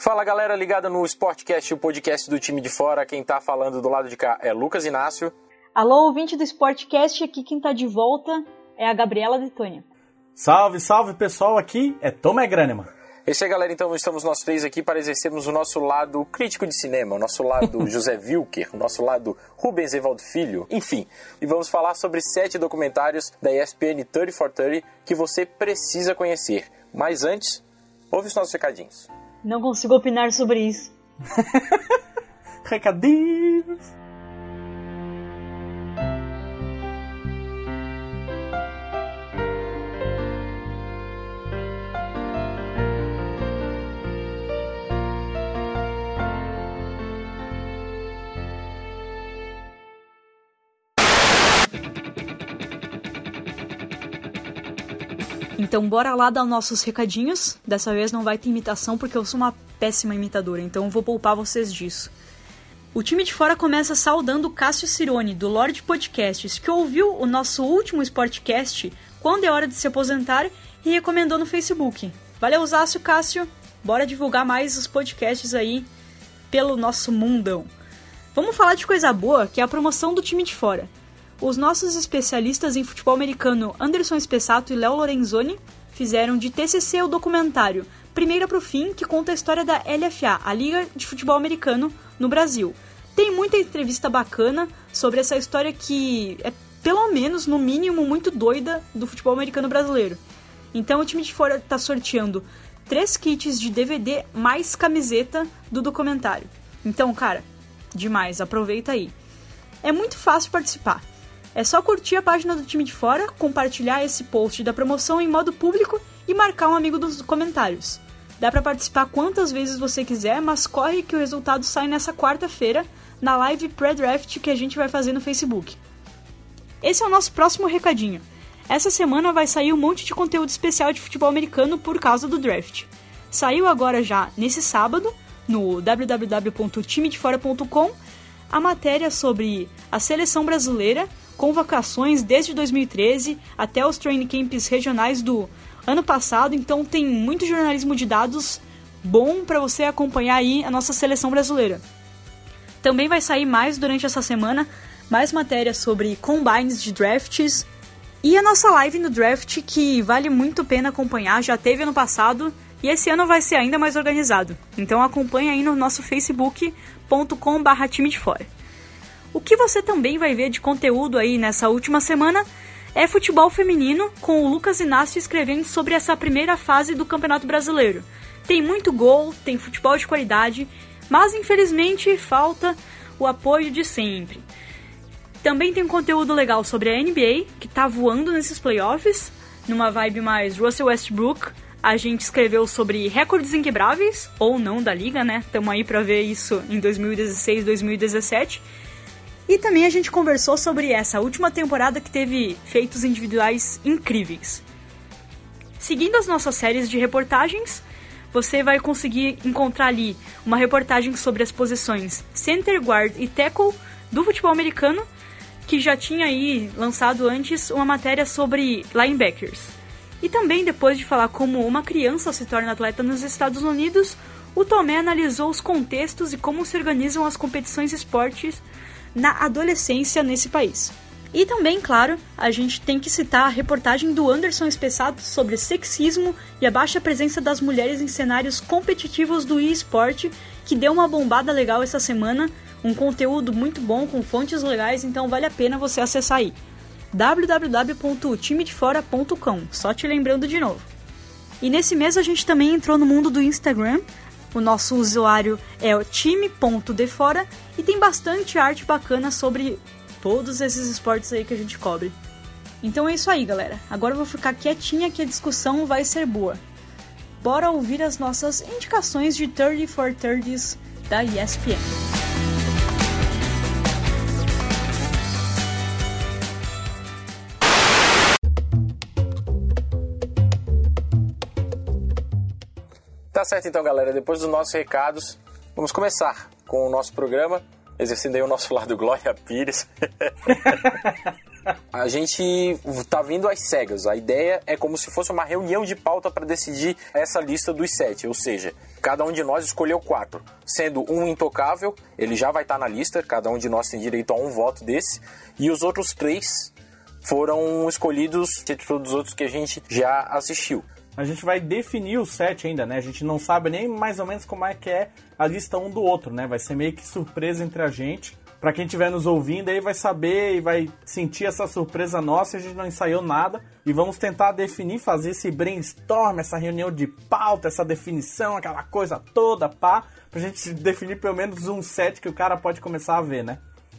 Fala galera ligada no Sportcast, o podcast do time de fora. Quem tá falando do lado de cá é Lucas Inácio. Alô, ouvinte do Sportcast, aqui quem tá de volta é a Gabriela de Tônia. Salve, salve pessoal, aqui é Tom Graneman. É isso aí, galera. Então, estamos nós três aqui para exercermos o nosso lado crítico de cinema, o nosso lado José Wilker, o nosso lado Rubens Evaldo Filho, enfim. E vamos falar sobre sete documentários da ESPN 30 for 30 que você precisa conhecer. Mas antes, ouve os nossos recadinhos. Não consigo opinar sobre isso. Recadinhos. Então bora lá dar nossos recadinhos. Dessa vez não vai ter imitação porque eu sou uma péssima imitadora, então vou poupar vocês disso. O time de fora começa saudando Cássio Cirone, do Lorde Podcasts, que ouviu o nosso último Sportcast, Quando é Hora de Se Aposentar, e recomendou no Facebook. Valeu, Zácio Cássio! Bora divulgar mais os podcasts aí pelo nosso mundão. Vamos falar de coisa boa, que é a promoção do time de fora. Os nossos especialistas em futebol americano Anderson Espessato e Léo Lorenzoni fizeram de TCC o documentário Primeira pro Fim, que conta a história da LFA, a Liga de Futebol Americano no Brasil. Tem muita entrevista bacana sobre essa história que é, pelo menos, no mínimo, muito doida do futebol americano brasileiro. Então o time de fora está sorteando três kits de DVD mais camiseta do documentário. Então, cara, demais, aproveita aí. É muito fácil participar. É só curtir a página do time de fora, compartilhar esse post da promoção em modo público e marcar um amigo dos comentários. Dá para participar quantas vezes você quiser, mas corre que o resultado sai nessa quarta-feira na live pré-draft que a gente vai fazer no Facebook. Esse é o nosso próximo recadinho. Essa semana vai sair um monte de conteúdo especial de futebol americano por causa do draft. Saiu agora já nesse sábado no www.timedefora.com a matéria sobre a seleção brasileira, convocações desde 2013 até os training camps regionais do ano passado, então tem muito jornalismo de dados bom para você acompanhar aí a nossa seleção brasileira. Também vai sair mais durante essa semana mais matérias sobre combines de drafts e a nossa live no draft que vale muito a pena acompanhar, já teve ano passado e esse ano vai ser ainda mais organizado. Então acompanhe aí no nosso facebook.com/time de fora. O que você também vai ver de conteúdo aí nessa última semana é futebol feminino, com o Lucas Inácio escrevendo sobre essa primeira fase do Campeonato Brasileiro. Tem muito gol, tem futebol de qualidade, mas infelizmente falta o apoio de sempre. Também tem conteúdo legal sobre a NBA, que tá voando nesses playoffs, numa vibe mais Russell Westbrook. A gente escreveu sobre recordes inquebráveis, ou não da liga, né? Tamo aí pra ver isso em 2016, 2017. E também a gente conversou sobre essa última temporada que teve feitos individuais incríveis. Seguindo as nossas séries de reportagens, você vai conseguir encontrar ali uma reportagem sobre as posições center, guard e tackle do futebol americano, que já tinha aí lançado antes uma matéria sobre linebackers. E também depois de falar como uma criança se torna atleta nos Estados Unidos, o Tomé analisou os contextos e como se organizam as competições esportes na adolescência nesse país. E também, claro, a gente tem que citar a reportagem do Anderson Espessado sobre sexismo e a baixa presença das mulheres em cenários competitivos do eSport, que deu uma bombada legal essa semana, um conteúdo muito bom com fontes legais, então vale a pena você acessar aí. www.timedefora.com, só te lembrando de novo. E nesse mês a gente também entrou no mundo do Instagram, o nosso usuário é o time.defora e tem bastante arte bacana sobre todos esses esportes aí que a gente cobre. Então é isso aí, galera. Agora eu vou ficar quietinha que a discussão vai ser boa. Bora ouvir as nossas indicações de 30 for 30s da ESPN. Tá certo então, galera. Depois dos nossos recados, vamos começar com o nosso programa, exercendo aí o nosso lado Glória Pires. a gente tá vindo às cegas. A ideia é como se fosse uma reunião de pauta para decidir essa lista dos sete, ou seja, cada um de nós escolheu quatro, sendo um intocável, ele já vai estar tá na lista, cada um de nós tem direito a um voto desse, e os outros três foram escolhidos entre todos os outros que a gente já assistiu. A gente vai definir o set ainda, né? A gente não sabe nem mais ou menos como é que é a lista um do outro, né? Vai ser meio que surpresa entre a gente. Para quem estiver nos ouvindo aí vai saber e vai sentir essa surpresa nossa, a gente não ensaiou nada e vamos tentar definir, fazer esse brainstorm, essa reunião de pauta, essa definição, aquela coisa toda, pá, pra gente definir pelo menos um set que o cara pode começar a ver, né?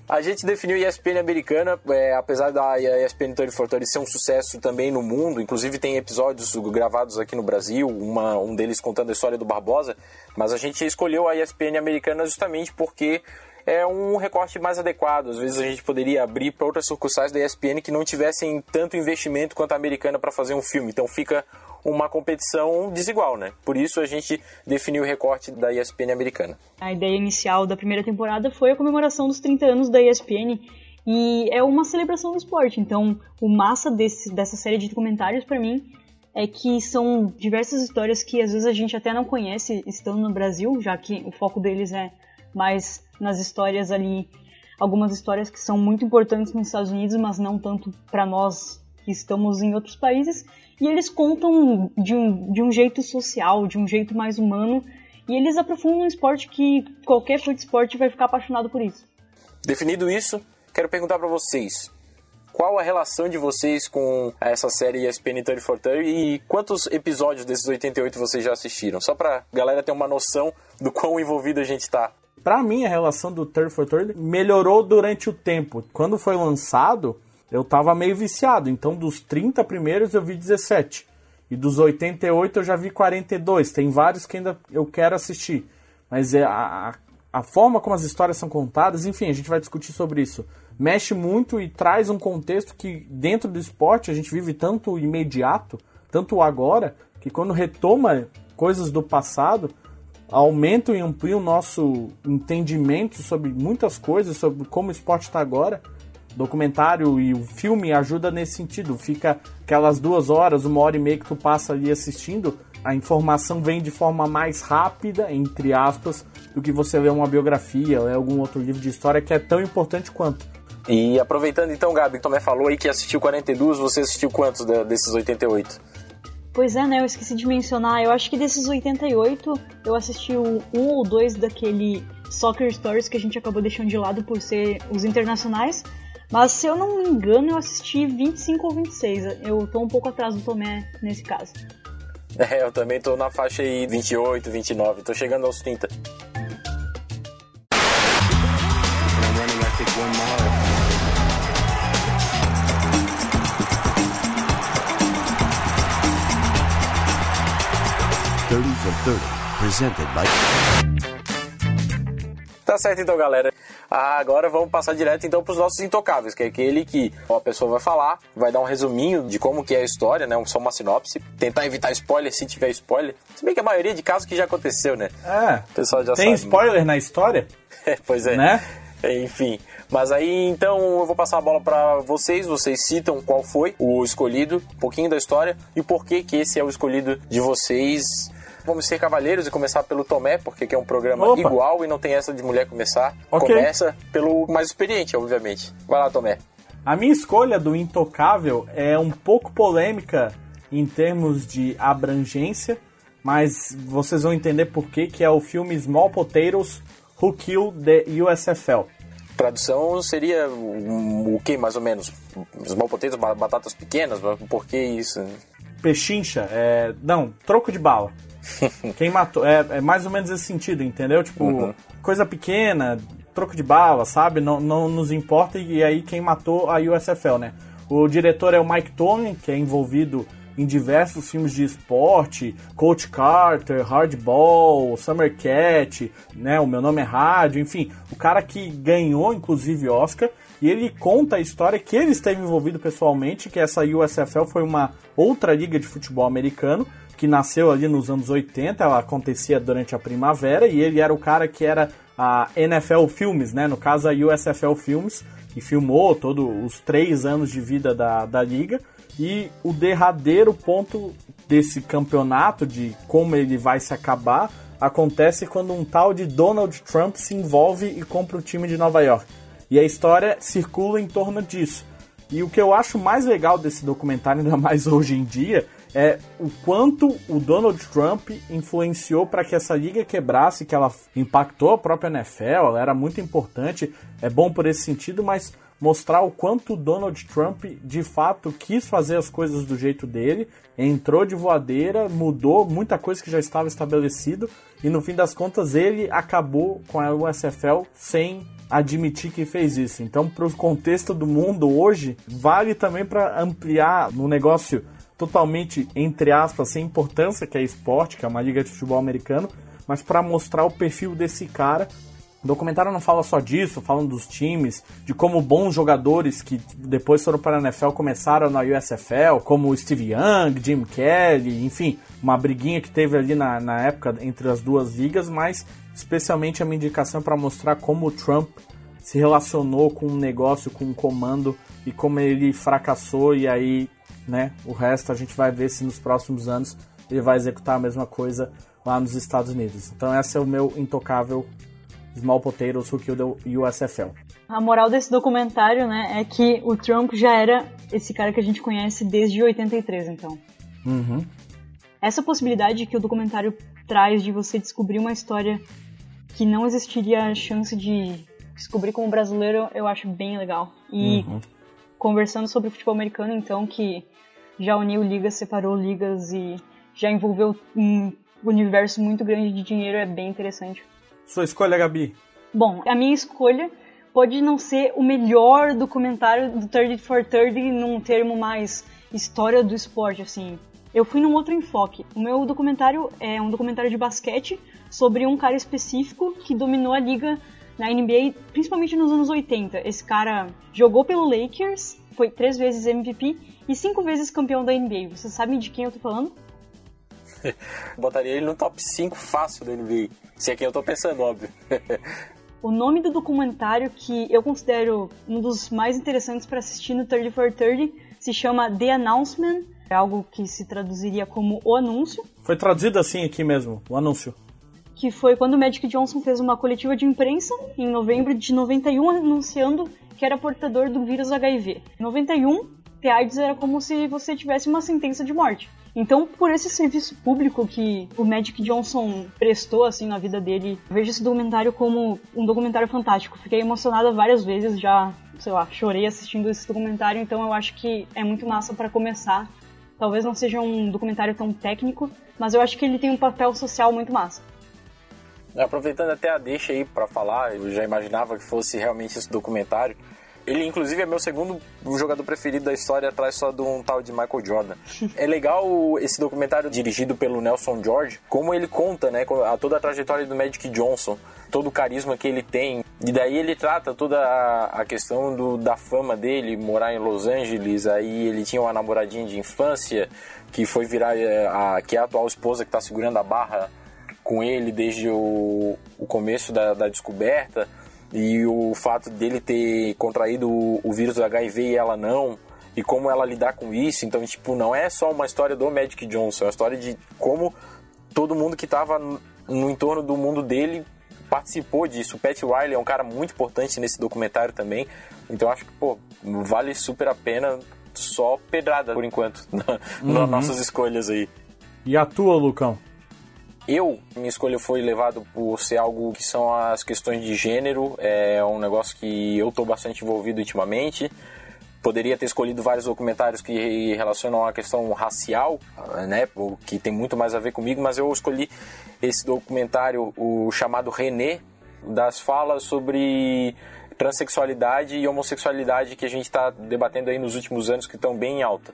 A gente definiu a ESPN americana, é, apesar da ESPN 34 ser um sucesso também no mundo, inclusive tem episódios gravados aqui no Brasil, uma, um deles contando a história do Barbosa, mas a gente escolheu a ESPN americana justamente porque é um recorte mais adequado. Às vezes a gente poderia abrir para outras sucursais da ESPN que não tivessem tanto investimento quanto a americana para fazer um filme. Então fica uma competição desigual, né? Por isso a gente definiu o recorte da ESPN americana. A ideia inicial da primeira temporada foi a comemoração dos 30 anos da ESPN e é uma celebração do esporte. Então, o massa desse, dessa série de documentários para mim é que são diversas histórias que às vezes a gente até não conhece estando no Brasil, já que o foco deles é mais nas histórias ali, algumas histórias que são muito importantes nos Estados Unidos, mas não tanto para nós que estamos em outros países e eles contam de um, de um jeito social, de um jeito mais humano, e eles aprofundam um esporte que qualquer fã de esporte vai ficar apaixonado por isso. Definido isso, quero perguntar para vocês, qual a relação de vocês com essa série ESPN 34 e quantos episódios desses 88 vocês já assistiram? Só pra galera ter uma noção do quão envolvido a gente tá. Pra mim, a relação do 34 melhorou durante o tempo. Quando foi lançado, eu tava meio viciado. Então, dos 30 primeiros eu vi 17. E dos 88 eu já vi 42. Tem vários que ainda eu quero assistir. Mas é a, a forma como as histórias são contadas, enfim, a gente vai discutir sobre isso. Mexe muito e traz um contexto que dentro do esporte a gente vive tanto imediato, tanto agora, que quando retoma coisas do passado, aumenta e amplia o nosso entendimento sobre muitas coisas, sobre como o esporte está agora documentário e o filme ajuda nesse sentido. Fica aquelas duas horas, uma hora e meia que tu passa ali assistindo, a informação vem de forma mais rápida, entre aspas, do que você ler uma biografia ou algum outro livro de história que é tão importante quanto. E aproveitando então, Gabi, também falou aí que assistiu 42, você assistiu quantos desses 88? Pois é, né? Eu esqueci de mencionar. Eu acho que desses 88, eu assisti um ou dois daquele Soccer Stories que a gente acabou deixando de lado por ser os internacionais. Mas se eu não me engano, eu assisti 25 ou 26. Eu tô um pouco atrás do Tomé nesse caso. É, eu também tô na faixa aí 28, 29. Tô chegando aos 30. Thirty for 30, presented by Tá certo então, galera. Ah, agora vamos passar direto então para os nossos intocáveis, que é aquele que a pessoa vai falar, vai dar um resuminho de como que é a história, né? Só uma sinopse, tentar evitar spoiler se tiver spoiler. Se bem que a maioria de casos que já aconteceu, né? É. O pessoal já tem sabe. spoiler na história? É, pois é. Né? Enfim, mas aí então eu vou passar a bola para vocês. Vocês citam qual foi o escolhido, um pouquinho da história e por que que esse é o escolhido de vocês Vamos ser cavalheiros e começar pelo Tomé, porque é um programa Opa. igual e não tem essa de mulher começar. Okay. Começa pelo mais experiente, obviamente. Vai lá, Tomé. A minha escolha do Intocável é um pouco polêmica em termos de abrangência, mas vocês vão entender por que, que é o filme Small Potatoes Who Killed the USFL. Tradução seria o que, mais ou menos? Small potatoes, batatas pequenas? Por que isso? Pechincha, é... não, troco de bala. Quem matou. É, é, mais ou menos esse sentido, entendeu? Tipo, uhum. coisa pequena, troco de bala, sabe? Não, não nos importa. E aí quem matou a USFL, né? O diretor é o Mike Tony, que é envolvido em diversos filmes de esporte, Coach Carter, Hardball, Summer Cat, né, o Meu Nome é Rádio, enfim, o cara que ganhou inclusive Oscar, e ele conta a história que ele esteve envolvido pessoalmente, que essa USFL foi uma outra liga de futebol americano, que nasceu ali nos anos 80, ela acontecia durante a primavera, e ele era o cara que era a NFL Filmes, né? No caso, a USFL Filmes, que filmou todos os três anos de vida da, da liga. E o derradeiro ponto desse campeonato, de como ele vai se acabar, acontece quando um tal de Donald Trump se envolve e compra o time de Nova York. E a história circula em torno disso. E o que eu acho mais legal desse documentário, ainda mais hoje em dia, é o quanto o Donald Trump influenciou para que essa liga quebrasse, que ela impactou a própria NFL, ela era muito importante, é bom por esse sentido, mas mostrar o quanto o Donald Trump de fato quis fazer as coisas do jeito dele, entrou de voadeira, mudou muita coisa que já estava estabelecido e no fim das contas ele acabou com a USFL sem admitir que fez isso. Então, para o contexto do mundo hoje, vale também para ampliar no negócio totalmente, entre aspas, sem importância, que é esporte, que é uma liga de futebol americano, mas para mostrar o perfil desse cara. O documentário não fala só disso, falam dos times, de como bons jogadores que depois foram para a NFL começaram na USFL, como Steve Young, Jim Kelly, enfim, uma briguinha que teve ali na, na época entre as duas ligas, mas especialmente a minha indicação para mostrar como o Trump se relacionou com um negócio, com um comando e como ele fracassou e aí né? O resto a gente vai ver se nos próximos anos ele vai executar a mesma coisa lá nos Estados Unidos. Então esse é o meu intocável Small Potatoes Who Killed the USFL. A moral desse documentário, né, é que o Trump já era esse cara que a gente conhece desde 83, então. Uhum. Essa possibilidade que o documentário traz de você descobrir uma história que não existiria chance de descobrir como brasileiro, eu acho bem legal. E uhum. conversando sobre futebol americano, então, que já uniu ligas, separou ligas e já envolveu um universo muito grande de dinheiro, é bem interessante. Sua escolha, Gabi? Bom, a minha escolha pode não ser o melhor documentário do 30 for 30 num termo mais história do esporte, assim. Eu fui num outro enfoque. O meu documentário é um documentário de basquete sobre um cara específico que dominou a liga na NBA, principalmente nos anos 80. Esse cara jogou pelo Lakers, foi três vezes MVP e cinco vezes campeão da NBA. Vocês sabem de quem eu tô falando? Botaria ele no top 5 fácil da NBA. Se é quem eu tô pensando, óbvio. o nome do documentário que eu considero um dos mais interessantes para assistir no 30 for 30 se chama The Announcement, é algo que se traduziria como O Anúncio. Foi traduzido assim aqui mesmo, o anúncio. Que foi quando o Magic Johnson fez uma coletiva de imprensa em novembro de 91 anunciando que era portador do vírus HIV. Em 91, ter AIDS era como se você tivesse uma sentença de morte. Então, por esse serviço público que o Magic Johnson prestou assim na vida dele, vejo esse documentário como um documentário fantástico. Fiquei emocionada várias vezes, já, sei lá, chorei assistindo esse documentário, então eu acho que é muito massa para começar. Talvez não seja um documentário tão técnico, mas eu acho que ele tem um papel social muito massa. Aproveitando até a deixa aí para falar, eu já imaginava que fosse realmente esse documentário. Ele, inclusive, é meu segundo jogador preferido da história, atrás só de um tal de Michael Jordan. é legal esse documentário dirigido pelo Nelson George, como ele conta, né, toda a trajetória do Magic Johnson, todo o carisma que ele tem. E daí ele trata toda a, questão do, da fama dele, morar em Los Angeles, aí ele tinha uma namoradinha de infância, que foi virar eh, a, que é a atual esposa que está segurando a barra com ele desde o, o começo da, da descoberta e o fato dele ter contraído o, vírus do HIV e ela não, e como ela lidar com isso. Então, tipo, não é só uma história do Magic Johnson, é uma história de como todo mundo que estava no entorno do mundo dele participou disso. O Pat Riley é um cara muito importante nesse documentário também. Então, acho que, pô, vale super a pena só pedrada por enquanto uhum. nas nossas escolhas aí. E a tua, Lucão? Eu, minha escolha foi levado por ser algo que são as questões de gênero, é um negócio que eu estou bastante envolvido ultimamente. Poderia ter escolhido vários documentários que relacionam a questão racial, né, que tem muito mais a ver comigo, mas eu escolhi esse documentário, o chamado René, das falas sobre transexualidade e homossexualidade que a gente está debatendo aí nos últimos anos que estão bem em alta.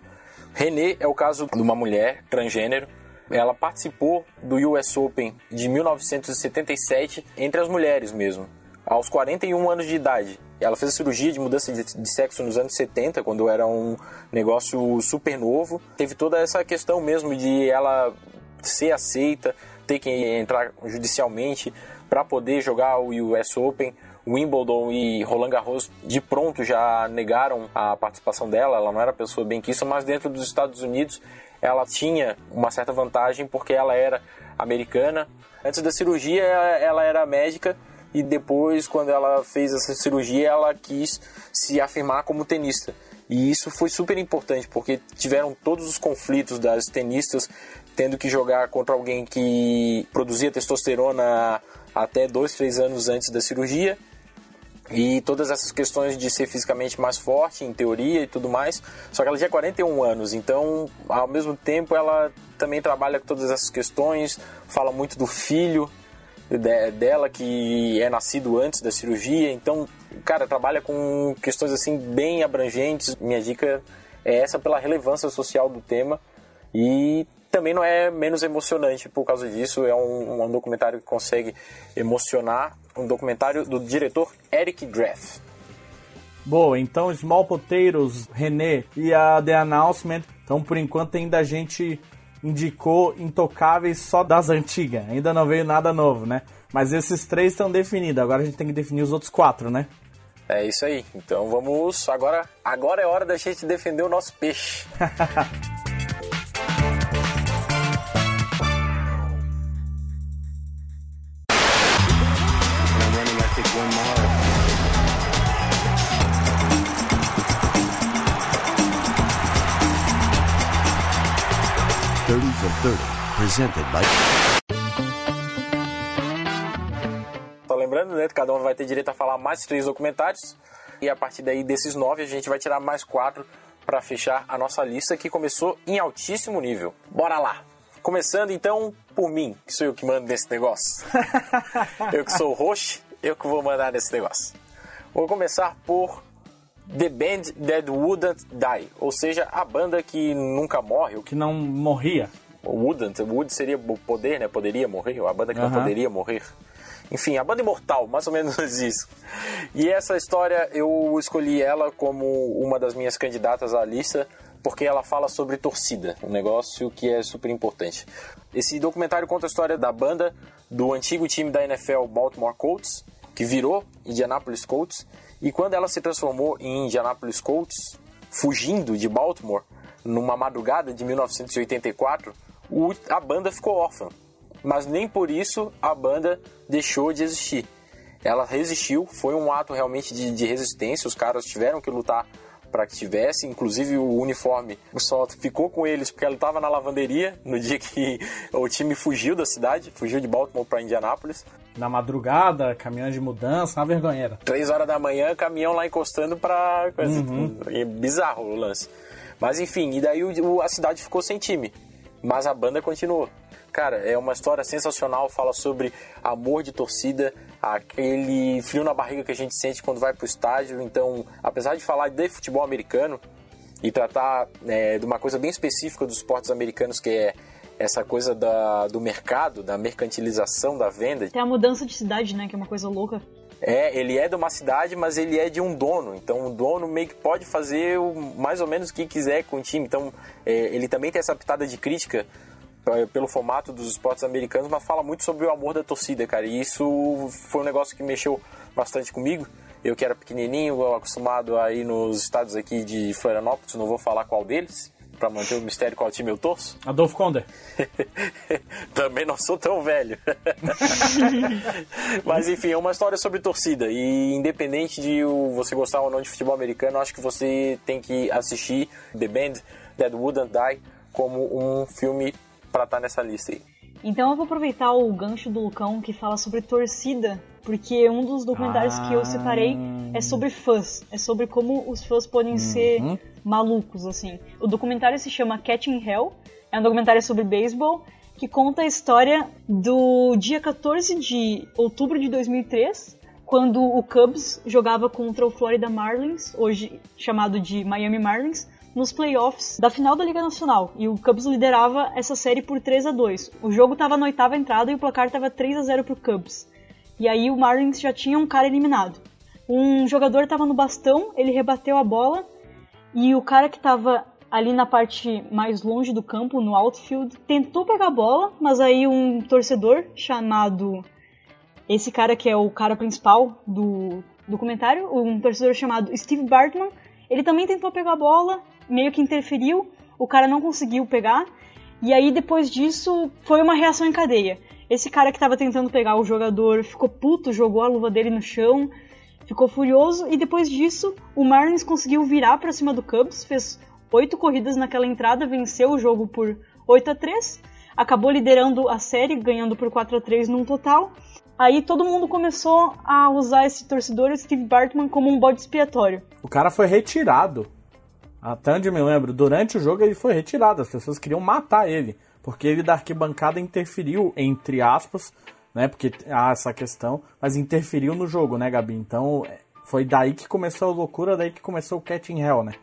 René é o caso de uma mulher transgênero ela participou do US Open de 1977 entre as mulheres mesmo, aos 41 anos de idade. Ela fez a cirurgia de mudança de sexo nos anos 70, quando era um negócio super novo. Teve toda essa questão mesmo de ela ser aceita, ter que entrar judicialmente para poder jogar o US Open. Wimbledon e Roland Garros de pronto já negaram a participação dela, ela não era pessoa bem quista, mas dentro dos Estados Unidos ela tinha uma certa vantagem porque ela era americana. Antes da cirurgia ela era médica e depois quando ela fez essa cirurgia ela quis se afirmar como tenista. E isso foi super importante porque tiveram todos os conflitos das tenistas tendo que jogar contra alguém que produzia testosterona até dois, três anos antes da cirurgia e todas essas questões de ser fisicamente mais forte, em teoria e tudo mais. Só que ela tinha 41 anos, então ao mesmo tempo ela também trabalha com todas essas questões, fala muito do filho dela que é nascido antes da cirurgia, então, cara, trabalha com questões assim bem abrangentes. Minha dica é essa pela relevância social do tema e também não é menos emocionante por causa disso. É um, um documentário que consegue emocionar. Um documentário do diretor Eric Draff. Boa, então Small Potatoes, René e a The Announcement. Então, por enquanto, ainda a gente indicou Intocáveis só das antigas. Ainda não veio nada novo, né? Mas esses três estão definidos. Agora a gente tem que definir os outros quatro, né? É isso aí. Então vamos. Agora, agora é hora da gente defender o nosso peixe. 30 for 30, presented by... Só lembrando, né, cada um vai ter direito a falar mais três documentários. E a partir daí, desses nove, a gente vai tirar mais quatro para fechar a nossa lista que começou em altíssimo nível. Bora lá! Começando então por mim, que sou eu que mando nesse negócio. eu que sou o host, eu que vou mandar nesse negócio. Vou começar por The Band That Wouldn't Die, ou seja, a banda que nunca morre. Que não morria. Wouldn't, would seria poder, né? Poderia morrer, a banda que não poderia morrer. Enfim, a banda imortal, mais ou menos isso. E essa história eu escolhi ela como uma das minhas candidatas à lista porque ela fala sobre torcida, um negócio que é super importante. Esse documentário conta a história da banda do antigo time da NFL Baltimore Colts, que virou Indianapolis Colts, e quando ela se transformou em Indianapolis Colts, fugindo de Baltimore, numa madrugada de 1984, o, a banda ficou órfã. Mas nem por isso a banda deixou de existir. Ela resistiu, foi um ato realmente de, de resistência, os caras tiveram que lutar para que tivesse, inclusive o uniforme só ficou com eles porque ele estava na lavanderia no dia que o time fugiu da cidade, fugiu de Baltimore para Indianápolis na madrugada, caminhões de mudança, uma vergonheira. Três horas da manhã, caminhão lá encostando pra. Uhum. É bizarro o lance. Mas enfim, e daí a cidade ficou sem time. Mas a banda continuou. Cara, é uma história sensacional, fala sobre amor de torcida, aquele frio na barriga que a gente sente quando vai pro estádio. Então, apesar de falar de futebol americano e tratar é, de uma coisa bem específica dos esportes americanos, que é essa coisa da, do mercado, da mercantilização da venda. Tem a mudança de cidade, né? Que é uma coisa louca. É, ele é de uma cidade, mas ele é de um dono. Então o dono meio que pode fazer o, mais ou menos o que quiser com o time. Então é, ele também tem essa pitada de crítica pelo formato dos esportes americanos, mas fala muito sobre o amor da torcida, cara. E isso foi um negócio que mexeu bastante comigo. Eu que era pequenininho, acostumado a ir nos estados aqui de Florianópolis, não vou falar qual deles, para manter o mistério qual time eu torço? Adolfo Conde. Também não sou tão velho. Mas enfim, é uma história sobre torcida. E independente de você gostar ou não de futebol americano, acho que você tem que assistir The Band That Wouldn't Die como um filme para estar tá nessa lista aí. Então eu vou aproveitar o gancho do Lucão que fala sobre torcida, porque um dos documentários ah. que eu separei é sobre fãs, é sobre como os fãs podem uhum. ser malucos, assim. O documentário se chama Catching Hell, é um documentário sobre beisebol que conta a história do dia 14 de outubro de 2003, quando o Cubs jogava contra o Florida Marlins, hoje chamado de Miami Marlins, nos playoffs da final da Liga Nacional. E o Cubs liderava essa série por 3 a 2 O jogo estava na oitava entrada e o placar estava 3 a 0 pro Cubs. E aí o Marlins já tinha um cara eliminado. Um jogador estava no bastão, ele rebateu a bola e o cara que estava ali na parte mais longe do campo, no outfield, tentou pegar a bola, mas aí um torcedor chamado Esse cara que é o cara principal do documentário, um torcedor chamado Steve Bartman, ele também tentou pegar a bola, meio que interferiu, o cara não conseguiu pegar, e aí depois disso foi uma reação em cadeia. Esse cara que estava tentando pegar o jogador ficou puto, jogou a luva dele no chão, ficou furioso e depois disso o Marlins conseguiu virar para cima do Cubs, fez oito corridas naquela entrada, venceu o jogo por 8 a 3, acabou liderando a série, ganhando por 4 a 3 num total. Aí todo mundo começou a usar esse torcedor Steve Bartman como um bode expiatório. O cara foi retirado. Até onde eu me lembro, durante o jogo ele foi retirado. As pessoas queriam matar ele. Porque ele da arquibancada interferiu, entre aspas, né? Porque há essa questão, mas interferiu no jogo, né, Gabi? Então foi daí que começou a loucura, daí que começou o Catching Hell, né?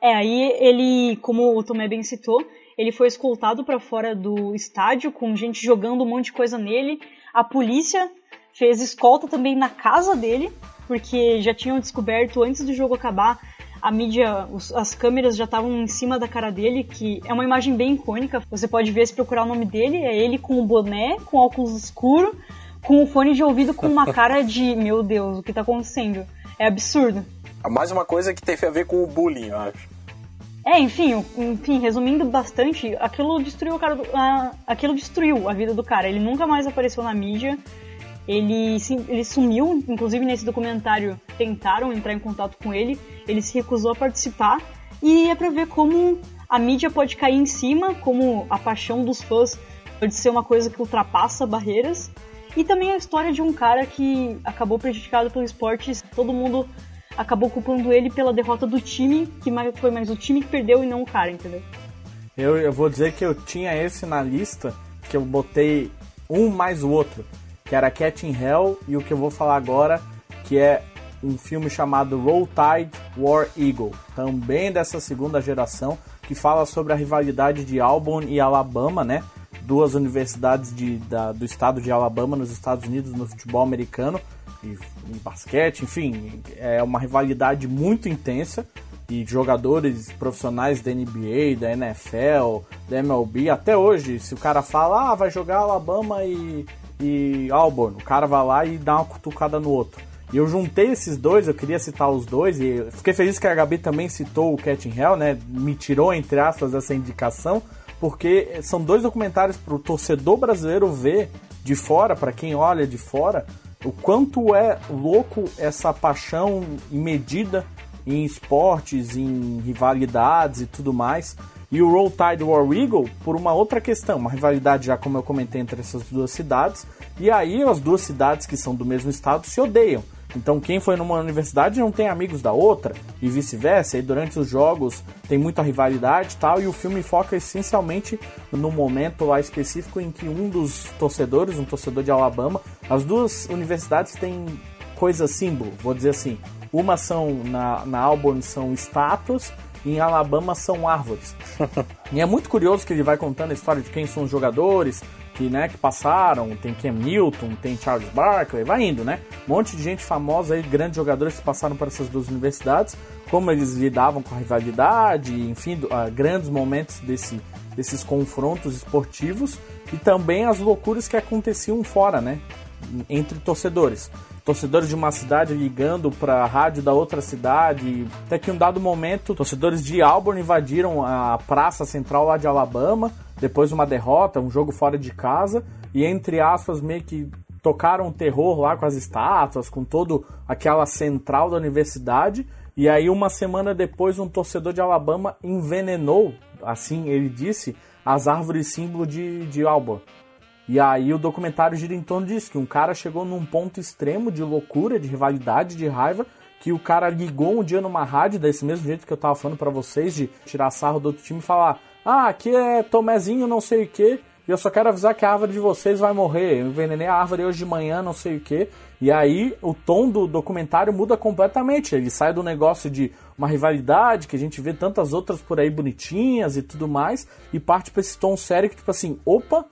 É, aí ele, como o Tomé bem citou, ele foi escoltado para fora do estádio com gente jogando um monte de coisa nele. A polícia fez escolta também na casa dele, porque já tinham descoberto antes do jogo acabar a mídia, os, as câmeras já estavam em cima da cara dele, que é uma imagem bem icônica. Você pode ver se procurar o nome dele, é ele com o boné, com óculos escuro, com o fone de ouvido com uma cara de, meu Deus, o que tá acontecendo? É absurdo. Mais uma coisa que teve a ver com o bullying, eu acho. É, enfim, enfim, resumindo bastante, aquilo destruiu o cara do, aquilo destruiu a vida do cara. Ele nunca mais apareceu na mídia. Ele, ele sumiu, inclusive nesse documentário tentaram entrar em contato com ele, ele se recusou a participar. E é pra ver como a mídia pode cair em cima, como a paixão dos fãs pode ser uma coisa que ultrapassa barreiras. E também a história de um cara que acabou prejudicado pelo esporte, todo mundo acabou culpando ele pela derrota do time, que foi mais o time que perdeu e não o cara, entendeu? Eu, eu vou dizer que eu tinha esse na lista, que eu botei um mais o outro que era Cat in Hell, e o que eu vou falar agora, que é um filme chamado Roll Tide War Eagle, também dessa segunda geração, que fala sobre a rivalidade de Auburn e Alabama, né? Duas universidades de, da, do estado de Alabama nos Estados Unidos no futebol americano e, e basquete, enfim, é uma rivalidade muito intensa e jogadores profissionais da NBA, da NFL, da MLB, até hoje, se o cara fala, ah, vai jogar Alabama e e Auburn. O cara vai lá e dá uma cutucada no outro. E eu juntei esses dois, eu queria citar os dois, e fiquei feliz que a Gabi também citou o Cat in Hell, né? Me tirou, entre aspas, essa indicação, porque são dois documentários para o torcedor brasileiro ver de fora, para quem olha de fora, o quanto é louco essa paixão medida em esportes, em rivalidades e tudo mais. E o Roll Tide War Eagle por uma outra questão, uma rivalidade já como eu comentei entre essas duas cidades. E aí as duas cidades que são do mesmo estado se odeiam. Então quem foi numa universidade não tem amigos da outra e vice-versa. E durante os jogos tem muita rivalidade tal. E o filme foca essencialmente no momento lá específico em que um dos torcedores, um torcedor de Alabama, as duas universidades têm coisa símbolo, vou dizer assim. Uma são na, na Auburn são estátuas em Alabama são árvores. e é muito curioso que ele vai contando a história de quem são os jogadores que, né, que passaram. Tem Cam Newton, tem Charles Barkley, vai indo, né? Um monte de gente famosa aí, grandes jogadores que passaram por essas duas universidades, como eles lidavam com a rivalidade, enfim, uh, grandes momentos desse, desses confrontos esportivos e também as loucuras que aconteciam fora, né? Entre torcedores torcedores de uma cidade ligando para a rádio da outra cidade. Até que em um dado momento, torcedores de Auburn invadiram a praça central lá de Alabama, depois de uma derrota, um jogo fora de casa, e entre aspas, meio que tocaram terror lá com as estátuas, com todo aquela central da universidade. E aí, uma semana depois, um torcedor de Alabama envenenou, assim ele disse, as árvores símbolo de, de Auburn. E aí o documentário gira em torno disso, que um cara chegou num ponto extremo de loucura, de rivalidade, de raiva, que o cara ligou um dia numa rádio, desse mesmo jeito que eu tava falando para vocês, de tirar sarro do outro time e falar: Ah, aqui é Tomezinho, não sei o que, e eu só quero avisar que a árvore de vocês vai morrer. Eu envenenei a árvore hoje de manhã, não sei o que. E aí o tom do documentário muda completamente. Ele sai do negócio de uma rivalidade, que a gente vê tantas outras por aí bonitinhas e tudo mais, e parte pra esse tom sério que, tipo assim, opa,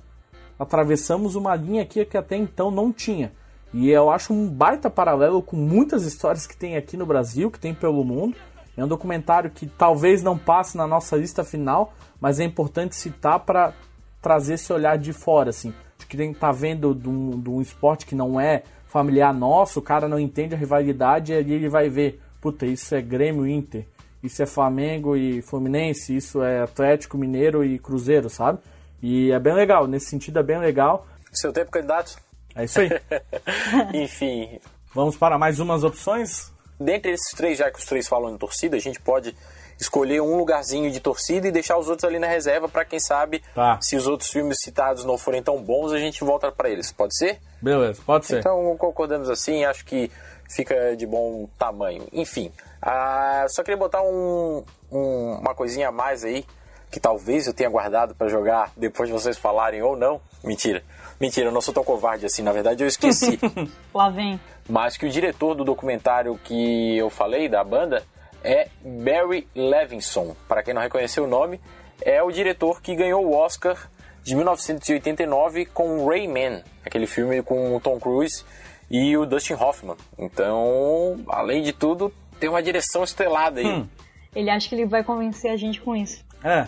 atravessamos uma linha aqui que até então não tinha. E eu acho um baita paralelo com muitas histórias que tem aqui no Brasil, que tem pelo mundo. É um documentário que talvez não passe na nossa lista final, mas é importante citar para trazer esse olhar de fora, assim, de que tá vendo de um, de um esporte que não é familiar nosso, o cara não entende a rivalidade e ali ele vai ver, puta, isso é Grêmio Inter, isso é Flamengo e Fluminense, isso é Atlético Mineiro e Cruzeiro, sabe? E é bem legal, nesse sentido é bem legal. Seu tempo, candidato? É isso aí. Enfim. Vamos para mais umas opções? Dentre esses três, já que os três falam em torcida, a gente pode escolher um lugarzinho de torcida e deixar os outros ali na reserva para quem sabe Tá. se os outros filmes citados não forem tão bons, a gente volta para eles. Pode ser? Beleza, pode ser. Então concordamos assim, acho que fica de bom tamanho. Enfim, ah, só queria botar um- um- uma coisinha a mais aí, que talvez eu tenha guardado para jogar depois de vocês falarem ou não. Mentira, mentira, eu não sou tão covarde assim, na verdade eu esqueci. Lá vem. Mas que o diretor do documentário que eu falei, da banda, é Barry Levinson. Para quem não reconheceu o nome, é o diretor que ganhou o Oscar de 1989 com Rayman, aquele filme com o Tom Cruise e o Dustin Hoffman. Então, além de tudo, tem uma direção estrelada aí. Ele acha que ele vai convencer a gente com isso. É,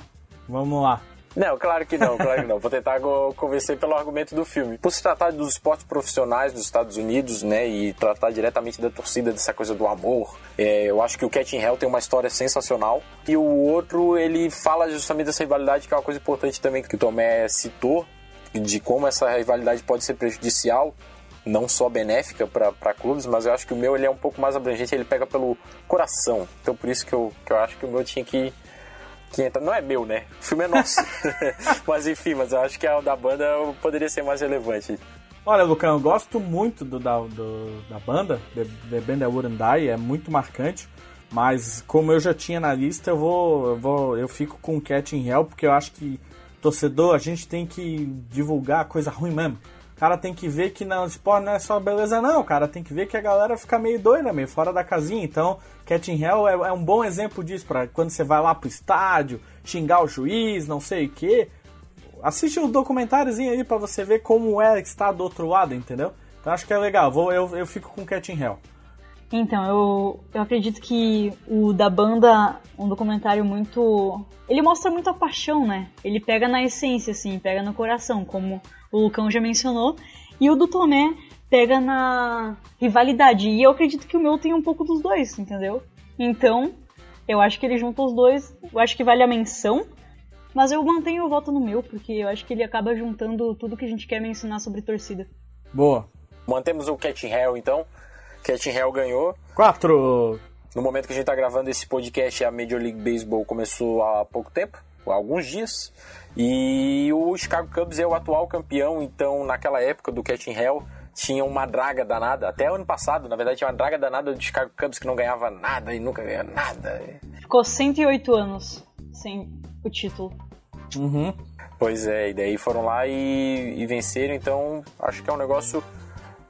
vamos lá. Não, claro que não, claro que não. Vou tentar convencer pelo argumento do filme. Por se tratar dos esportes profissionais dos Estados Unidos, né, e tratar diretamente da torcida, dessa coisa do amor, é, eu acho que o Cat in Hell tem uma história sensacional. E o outro, ele fala justamente dessa rivalidade, que é uma coisa importante também que o Tomé citou, de como essa rivalidade pode ser prejudicial, não só benéfica para clubes, mas eu acho que o meu ele é um pouco mais abrangente, ele pega pelo coração. Então por isso que eu, que eu acho que o meu tinha que que entra. Não é meu, né? O filme é nosso. mas enfim, mas eu acho que a da banda poderia ser mais relevante. Olha, Lucão, eu gosto muito do, da, do- da banda, The, The Band That Wouldn't Die, é muito marcante. Mas como eu já tinha na lista, eu vou, eu vou, eu fico com Cat in Hell, porque eu acho que torcedor, a gente tem que divulgar coisa ruim mesmo. Cara tem que ver que não, esporte não é só beleza não, cara tem que ver que a galera fica meio doida, meio fora da casinha. Então, Cat Hell é, é um bom exemplo disso, para quando você vai lá pro estádio, xingar o juiz, não sei o quê. Assiste o documentáriozinho aí pra você ver como é estar do outro lado, entendeu? Então acho que é legal. Vou, eu, eu fico com Cat Hell. Então, eu, eu acredito que o da banda, um documentário muito. Ele mostra muito a paixão, né? Ele pega na essência, assim, pega no coração, como o Lucão já mencionou. E o do Tomé pega na rivalidade. E eu acredito que o meu tem um pouco dos dois, entendeu? Então, eu acho que ele junta os dois. Eu acho que vale a menção. Mas eu mantenho o voto no meu, porque eu acho que ele acaba juntando tudo que a gente quer mencionar sobre torcida. Boa. Mantemos o Cat in Hell, então. Cat in Hell ganhou. Quatro. No momento que a gente está gravando esse podcast, a Major League Baseball começou há pouco tempo, há alguns dias. E o Chicago Cubs é o atual campeão, então naquela época do Cat in Hell tinha uma draga danada. Até ano passado, na verdade, tinha uma draga danada do Chicago Cubs que não ganhava nada e nunca ganha nada. Ficou 108 anos sem o título. Uhum. Pois é, e daí foram lá e, e venceram, então acho que é um negócio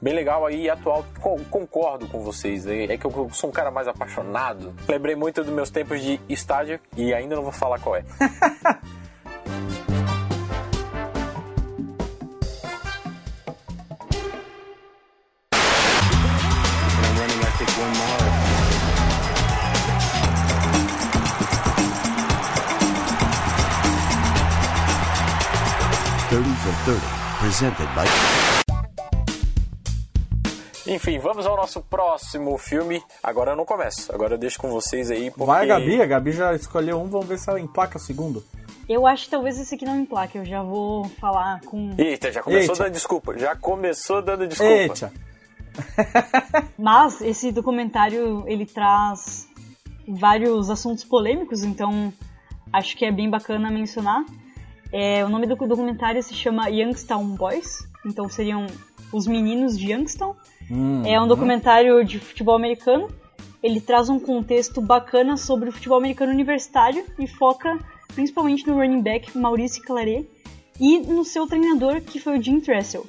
bem legal aí e atual. Con- concordo com vocês, é é que eu sou um cara mais apaixonado. Lembrei muito dos meus tempos de estádio e ainda não vou falar qual é. 30, presented by Enfim, vamos ao nosso próximo filme. Agora eu não começo, agora eu deixo com vocês aí. Porque... Vai, Gabi. A Gabi já escolheu um, vamos ver se ela emplaca o segundo. Eu acho que talvez esse aqui não emplaque, eu já vou falar com. Eita, já começou Eita. dando desculpa. Já começou dando desculpa. Eita. Mas esse documentário ele traz vários assuntos polêmicos, então acho que é bem bacana mencionar. É, o nome do documentário se chama Youngstown Boys, então seriam os meninos de Youngstown. É um documentário de futebol americano. Ele traz um contexto bacana sobre o futebol americano universitário e foca principalmente no running back Maurice Claret e no seu treinador, que foi o Jim Tressel.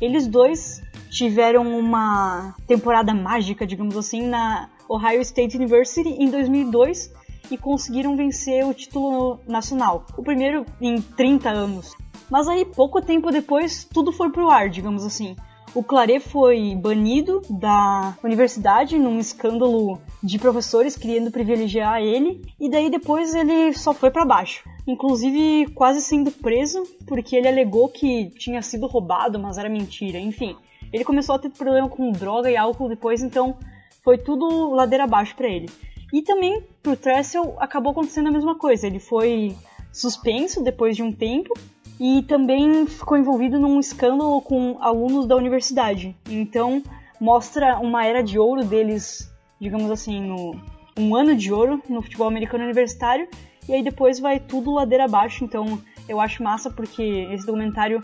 Eles dois tiveram uma temporada mágica, digamos assim, na Ohio State University em 2002 e conseguiram vencer o título nacional, o primeiro em 30 anos. Mas aí, pouco tempo depois, tudo foi pro ar, digamos assim. o Claret foi banido da universidade num escândalo de professores querendo privilegiar ele, e daí depois ele só foi para baixo. Inclusive quase sendo preso porque ele alegou que tinha sido roubado, mas era mentira. Enfim, ele começou a ter problema com droga e álcool depois, então foi tudo ladeira abaixo para ele. E também pro Tressel acabou acontecendo a mesma coisa. Ele foi suspenso depois de um tempo e também ficou envolvido num escândalo com alunos da universidade. Então mostra uma era de ouro deles, digamos assim, no, um ano de ouro no futebol americano universitário. E aí depois vai tudo ladeira abaixo. Então eu acho massa porque esse documentário,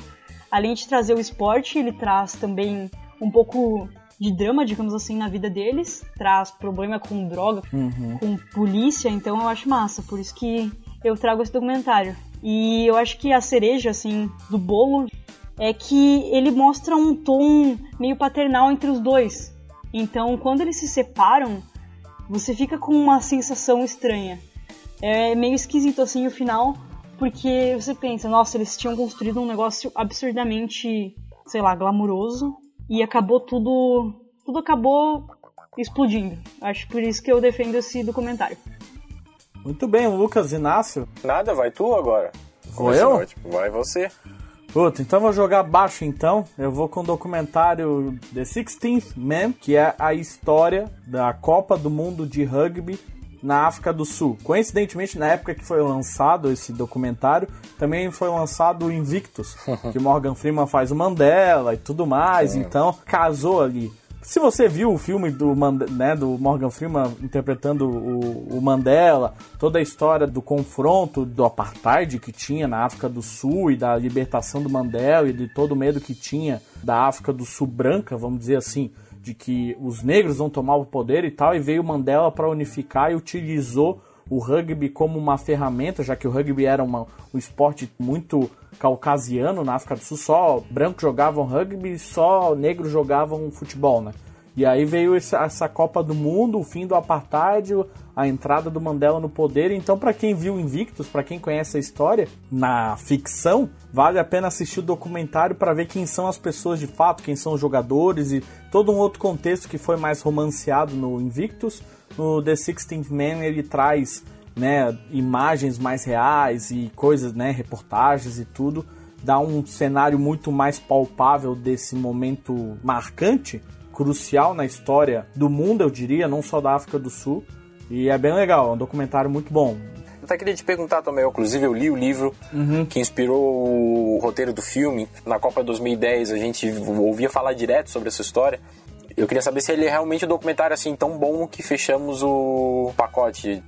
além de trazer o esporte, ele traz também um pouco de drama, digamos assim, na vida deles, traz problema com droga, com polícia, então eu acho massa, por isso que eu trago esse documentário. E eu acho que a cereja, assim, do bolo é que ele mostra um tom meio paternal entre os dois. Então, quando eles se separam, você fica com uma sensação estranha. É meio esquisito, assim, o final, porque você pensa, nossa, eles tinham construído um negócio absurdamente, sei lá, glamuroso, e acabou tudo. Tudo acabou explodindo. Acho por isso que eu defendo esse documentário. Muito bem, Lucas Inácio. Nada, vai tu agora. Vou eu? ótimo. Vai você. Puta, então vou jogar baixo então. Eu vou com o documentário The 16th Man, que é a história da Copa do Mundo de Rugby na África do Sul. Coincidentemente, na época que foi lançado esse documentário, também foi lançado o Invictus, que Morgan Freeman faz o Mandela e tudo mais. Então, casou ali. Se você viu o filme do, né, do Morgan Freeman interpretando o, o Mandela, toda a história do confronto do apartheid que tinha na África do Sul e da libertação do Mandela e de todo o medo que tinha da África do Sul branca, vamos dizer assim, de que os negros vão tomar o poder e tal, e veio Mandela para unificar e utilizou o rugby como uma ferramenta, já que o rugby era uma, um esporte muito caucasiano na África do Sul, só brancos jogavam rugby só negros jogavam futebol, né? E aí veio essa, Copa do Mundo, o fim do apartheid, a entrada do Mandela no poder. Então, para quem viu Invictus, para quem conhece a história na ficção, vale a pena assistir o documentário para ver quem são as pessoas de fato, quem são os jogadores e todo um outro contexto que foi mais romanceado no Invictus. No The Sixteenth Man ele traz né, imagens mais reais e coisas, né, reportagens e tudo, dá um cenário muito mais palpável desse momento marcante, crucial na história do mundo, eu diria, não só da África do Sul. E é bem legal, é um documentário muito bom. Eu até queria te perguntar também, eu, inclusive eu li o livro que inspirou o roteiro do filme. Na Copa 2010 a gente ouvia falar direto sobre essa história. Eu queria saber se ele é realmente um documentário assim tão bom que fechamos o pacote.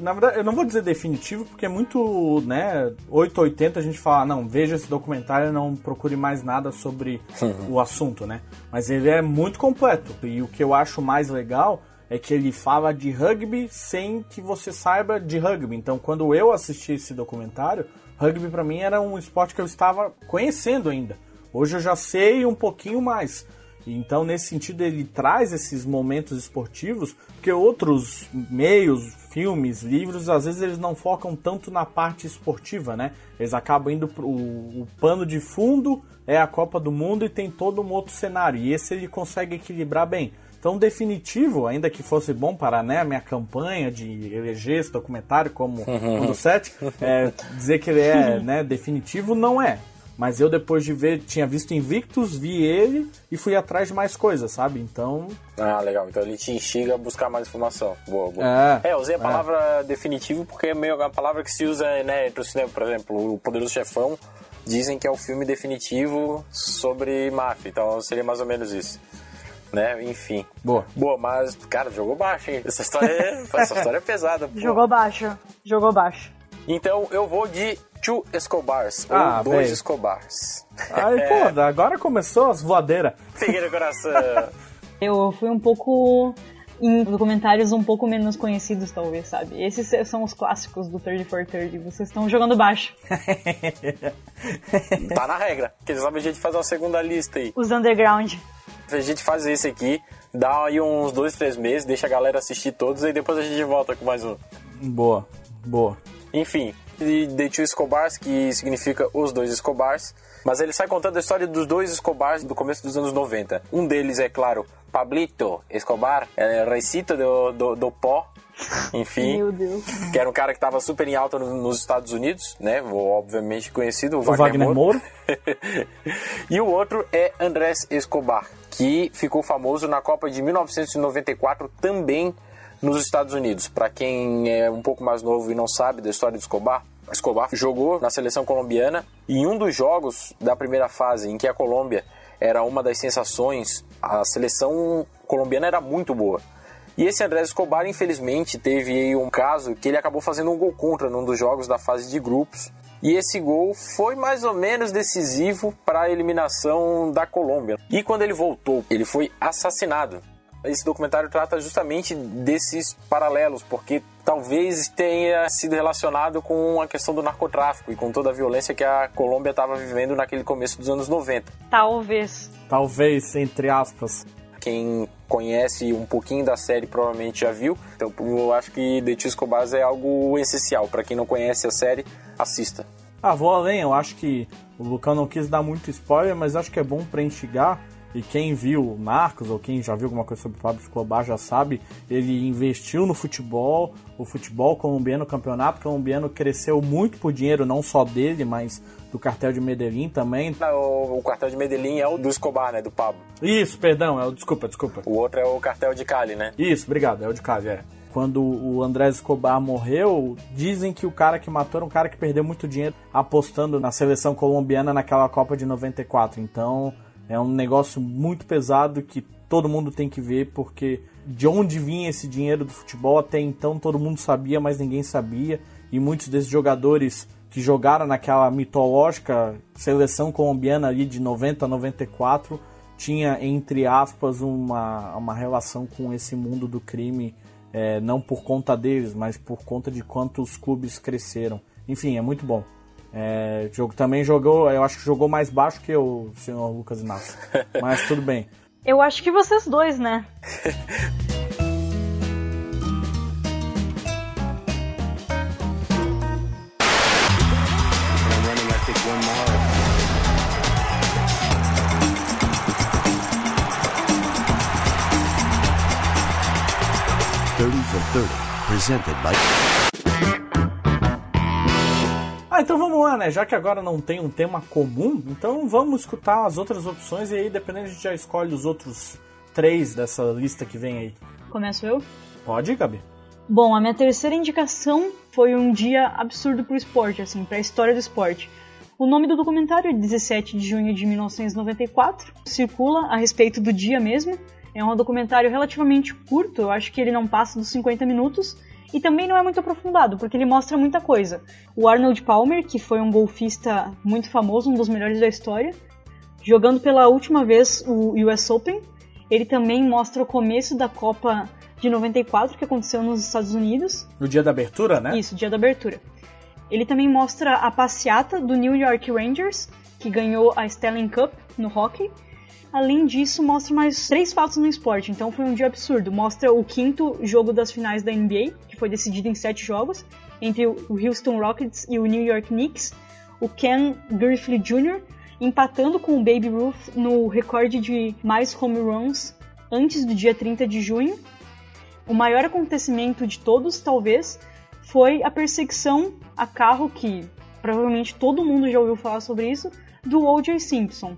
Na verdade, eu não vou dizer definitivo, porque é muito, né, 880 a gente fala, não, veja esse documentário, não procure mais nada sobre o assunto, né? Mas ele é muito completo. E o que eu acho mais legal é que ele fala de rugby sem que você saiba de rugby. Então, quando eu assisti esse documentário, rugby pra mim era um esporte que eu estava conhecendo ainda. Hoje eu já sei um pouquinho mais. Então, nesse sentido, ele traz esses momentos esportivos, porque outros meios, filmes, livros, às vezes eles não focam tanto na parte esportiva, né? Eles acabam indo pro o pano de fundo é a Copa do Mundo e tem todo um outro cenário. E esse ele consegue equilibrar bem. Então, definitivo, ainda que fosse bom para né, a minha campanha de eleger esse documentário como um dos sete, é, dizer que ele é né, definitivo não é. Mas eu, depois de ver, tinha visto Invictus, vi ele e fui atrás de mais coisas, sabe? Então, Ah, legal. Então ele te instiga a buscar mais informação. Boa, boa. É, eu usei a é. palavra definitivo porque é meio uma palavra que se usa, né, entre o cinema, por exemplo, o Poderoso Chefão dizem que é o filme definitivo sobre máfia. Então seria mais ou menos isso. Né? Enfim. boa. Boa, mas, cara, jogou baixo, hein? Essa história é, essa história é pesada. pô. Jogou baixo. Jogou baixo. Então eu vou de Two Escobars, Ah, ou Dois bem. Escobars. Aí, pô, agora começou as voadeiras. Peguei no coração. Eu fui um pouco em documentários um pouco menos conhecidos, talvez, sabe? Esses são os clássicos do 30 for 30. Vocês estão jogando baixo. tá na regra. Quem sabe a gente faz uma segunda lista aí. Os underground. A gente faz esse aqui, dá aí uns dois, três meses, deixa a galera assistir todos e depois a gente volta com mais um. Boa, boa. Enfim, de The Two Escobars, que significa Os Dois Escobars. Mas ele sai contando a história dos dois Escobars do começo dos anos 90. Um deles é, claro, Pablito Escobar, é Recito do, do, do Pó, enfim, Meu Deus. que era um cara que estava super em alta no- nos Estados Unidos, né? Obviamente conhecido, o O Wagner, Wagner. Moura. e o outro é Andrés Escobar, que ficou famoso na Copa de 1994 também nos Estados Unidos. Para quem é um pouco mais novo e não sabe da história do Escobar, Escobar jogou na seleção colombiana e em um dos jogos da primeira fase em que a Colômbia era uma das sensações, a seleção colombiana era muito boa. E esse Andrés Escobar, infelizmente, teve um caso que ele acabou fazendo um gol contra num dos jogos da fase de grupos. E esse gol foi mais ou menos decisivo para a eliminação da Colômbia. E quando ele voltou, ele foi assassinado. Esse documentário trata justamente desses paralelos, porque talvez tenha sido relacionado com a questão do narcotráfico e com toda a violência que a Colômbia estava vivendo naquele começo dos anos 90. Talvez. Talvez, entre aspas. Quem conhece um pouquinho da série provavelmente já viu. Então eu acho que The Two Escobars é algo essencial. Para quem não conhece a série, assista. Ah, vou além, eu acho que o Lucão não quis dar muito spoiler, mas acho que é bom pra instigar. E quem viu Narcos, ou quem já viu alguma coisa sobre o Pablo Escobar já sabe, ele investiu no futebol, o futebol colombiano, o campeonato colombiano cresceu muito por dinheiro, não só dele, mas do cartel de Medellín também. O, o cartel de Medellín é o do Escobar, né? Do Pablo. Isso, perdão, é o desculpa, desculpa. O outro é o cartel de Cali, né? Isso, obrigado, é o de Cali, é. Quando o Andrés Escobar morreu, dizem que o cara que matou era um cara que perdeu muito dinheiro apostando na seleção colombiana naquela Copa de 94. Então, é um negócio muito pesado que todo mundo tem que ver, porque de onde vinha esse dinheiro do futebol até então todo mundo sabia, mas ninguém sabia. E muitos desses jogadores que jogaram naquela mitológica seleção colombiana ali de 90 a 94 tinha, entre aspas, uma, uma relação com esse mundo do crime, é, não por conta deles, mas por conta de quantos clubes cresceram. Enfim, é muito bom. É, jogo também jogou, eu acho que jogou mais baixo que o senhor Lucas Inácio. Mas tudo bem. Eu acho que vocês dois, né? Thirty for 30, presented by Ah, então vamos lá, né? Já que agora não tem um tema comum, então vamos escutar as outras opções e aí, dependendo, a gente já escolhe os outros três dessa lista que vem aí. Começo eu? Pode, Gabi? Bom, a minha terceira indicação foi um dia absurdo pro esporte, assim, pra história do esporte. O nome do documentário é 17 de junho de 1994, circula a respeito do dia mesmo. É um documentário relativamente curto, eu acho que ele não passa dos 50 minutos, e também não é muito aprofundado, porque ele mostra muita coisa. O Arnold Palmer, que foi um golfista muito famoso, um dos melhores da história, jogando pela última vez o US Open, ele também mostra o começo da Copa de 94 que aconteceu nos Estados Unidos. No dia da abertura, né? Isso, dia da abertura. Ele também mostra a passeata do New York Rangers, que ganhou a Stanley Cup no hockey. Além disso, mostra mais três fatos no esporte, então foi um dia absurdo. Mostra o quinto jogo das finais da NBA, que foi decidido em sete jogos, entre o Houston Rockets e o New York Knicks. O Ken Griffey Jr. empatando com o Baby Ruth no recorde de mais home runs antes do dia 30 de junho. O maior acontecimento de todos, talvez, foi a perseguição a carro que provavelmente todo mundo já ouviu falar sobre isso, do O.J. Simpson.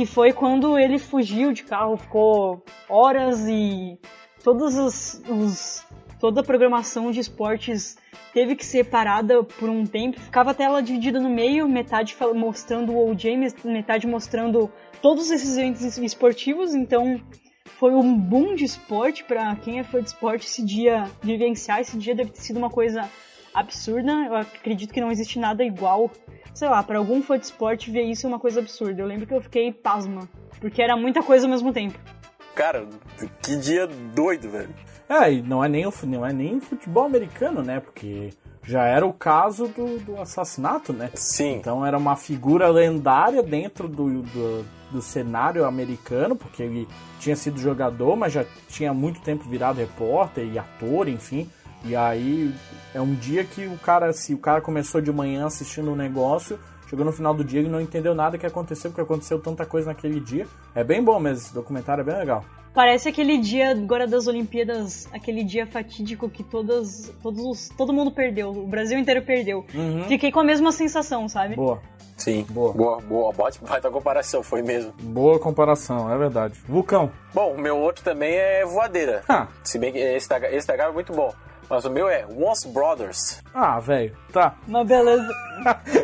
Que foi quando ele fugiu de carro, ficou horas e todos os, os- toda a programação de esportes teve que ser parada por um tempo. Ficava a tela dividida no meio, metade mostrando o O.J., metade mostrando todos esses eventos esportivos, então foi um boom de esporte para quem é fã de esporte esse dia vivenciar esse dia deve ter sido uma coisa absurda eu acredito que não existe nada igual sei lá para algum fã de esporte ver isso é uma coisa absurda eu lembro que eu fiquei pasma porque era muita coisa ao mesmo tempo Cara, que dia doido, velho. É, e não é nem o não é nem futebol americano, né? Porque já era o caso do, do assassinato, né? Sim. Então era uma figura lendária dentro do, do, do cenário americano, porque ele tinha sido jogador, mas já tinha muito tempo virado repórter e ator, enfim. E aí é um dia que o cara, se o cara começou de manhã assistindo um negócio, chegou no final do dia e não entendeu nada que aconteceu, porque aconteceu tanta coisa naquele dia. É bem bom mesmo, esse documentário é bem legal. Parece aquele dia agora das Olimpíadas, aquele dia fatídico que todas, todos os, todo mundo perdeu, o Brasil inteiro perdeu. Fiquei com a mesma sensação, sabe? Boa. Sim. Boa. Boa, boa. Ótima baita comparação, foi mesmo. Boa comparação, é verdade. Vulcão. Bom, o meu outro também é voadeira. Ah. Se bem que esse da, esse da Gaga é muito bom. Mas o meu é Once Brothers. Ah, velho. Tá. Mas beleza.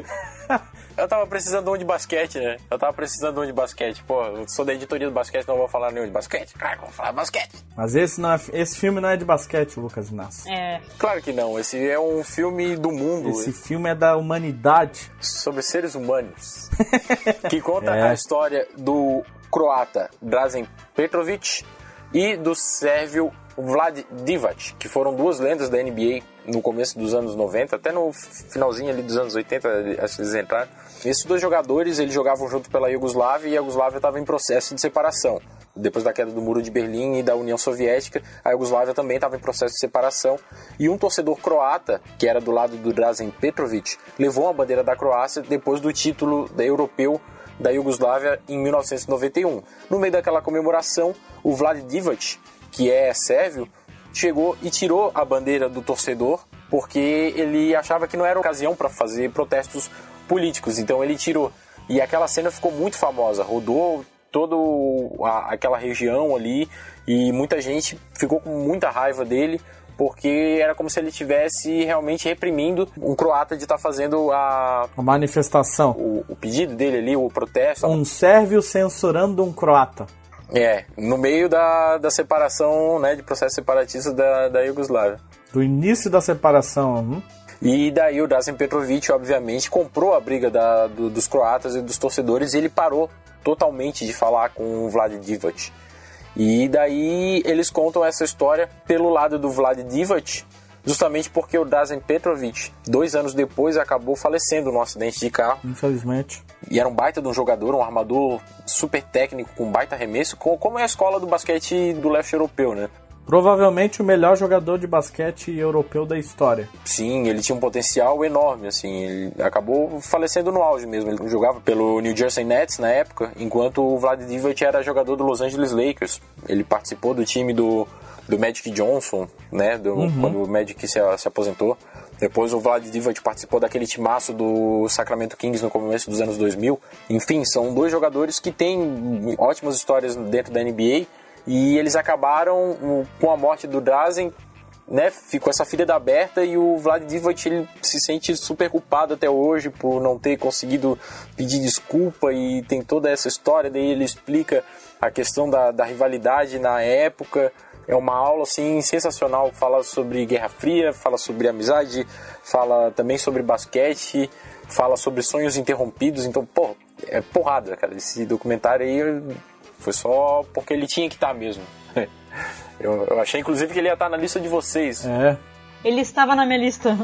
Eu tava precisando de um de basquete, né? Eu tava precisando de um de basquete. Pô, eu sou da editoria do basquete, não vou falar nenhum de basquete. Cara, vou falar basquete. Mas esse, não é, esse filme não é de basquete, Lucas Inácio. É. Claro que não. Esse é um filme do mundo Esse filme é da humanidade. sobre seres humanos. que conta É. a história do croata Drazen Petrovic e do sérvio Vlad Divac, que foram duas lendas da NBA no começo dos anos 90, até no finalzinho ali dos anos 80, acho que eles entraram. Esses dois jogadores, eles jogavam junto pela Iugoslávia e a Iugoslávia estava em processo de separação. Depois da queda do Muro de Berlim e da União Soviética, a Iugoslávia também estava em processo de separação. E um torcedor croata, que era do lado do Drazen Petrovic, levou a bandeira da Croácia depois do título europeu da Iugoslávia em 1991. No meio daquela comemoração, o Vlad Divac, que é sérvio, chegou e tirou a bandeira do torcedor porque ele achava que não era ocasião para fazer protestos políticos, então ele tirou. E aquela cena ficou muito famosa, rodou toda aquela região ali e muita gente ficou com muita raiva dele porque era como se ele estivesse realmente reprimindo um croata de estar fazendo a, Uma manifestação. o, o pedido dele ali, o protesto. Um sérvio censurando um croata. É, no meio da, da separação, né, de processo separatista da, da Iugoslávia. Do início da separação. hum? E daí o Drazen Petrovic, obviamente, comprou a briga da- do- dos croatas e dos torcedores e ele parou totalmente de falar com o Vlad Divac. E daí eles contam essa história pelo lado do Vlad Divac, justamente porque o Drazen Petrovic, dois anos depois, acabou falecendo num acidente de carro. Infelizmente. E era um baita de um jogador, um armador super técnico, com baita arremesso, co- como é a escola do basquete do leste europeu, né? Provavelmente o melhor jogador de basquete europeu da história. Sim, ele tinha um potencial enorme, assim, ele acabou falecendo no auge mesmo. Ele jogava pelo New Jersey Nets na época, enquanto o Vlad Divac era jogador do Los Angeles Lakers. Ele participou do time do, do Magic Johnson, né, do, quando o Magic se, se aposentou. Depois o Vlad Divac participou daquele timaço do Sacramento Kings no começo dos anos 2000. Enfim, são dois jogadores que têm ótimas histórias dentro da NBA e eles acabaram com a morte do Drazen né, ficou essa ferida aberta e o Vlad Divac ele se sente super culpado até hoje por não ter conseguido pedir desculpa e tem toda essa história, daí ele explica a questão da, da rivalidade na época. É uma aula assim sensacional, fala sobre Guerra Fria, fala sobre amizade, fala também sobre basquete, fala sobre sonhos interrompidos, então, pô, é porrada, cara. Esse documentário aí foi só porque ele tinha que estar mesmo. Eu, eu achei, inclusive, que ele ia estar na lista de vocês. É. Ele estava na minha lista.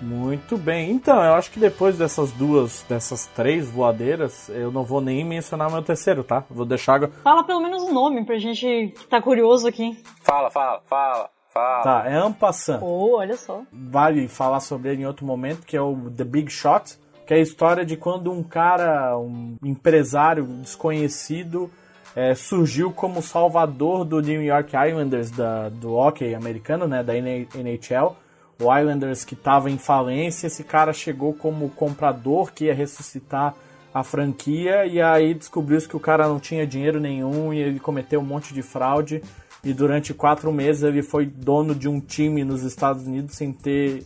Muito bem. Então, eu acho que depois dessas duas, dessas três voadeiras, eu não vou nem mencionar meu terceiro, tá? Vou deixar. agora- Fala pelo menos o nome pra gente que tá curioso aqui. Fala, fala, fala, fala. Tá, é Ampassan. Oh, olha só. Vale falar sobre ele em outro momento, que é o The Big Shot, que é a história de quando um cara, um empresário desconhecido, é, surgiu como salvador do New York Islanders da, do hockey americano, né, da NHL. O Islanders que estava em falência, esse cara chegou como comprador que ia ressuscitar a franquia e aí descobriu-se que o cara não tinha dinheiro nenhum e ele cometeu um monte de fraude e durante quatro meses ele foi dono de um time nos Estados Unidos sem ter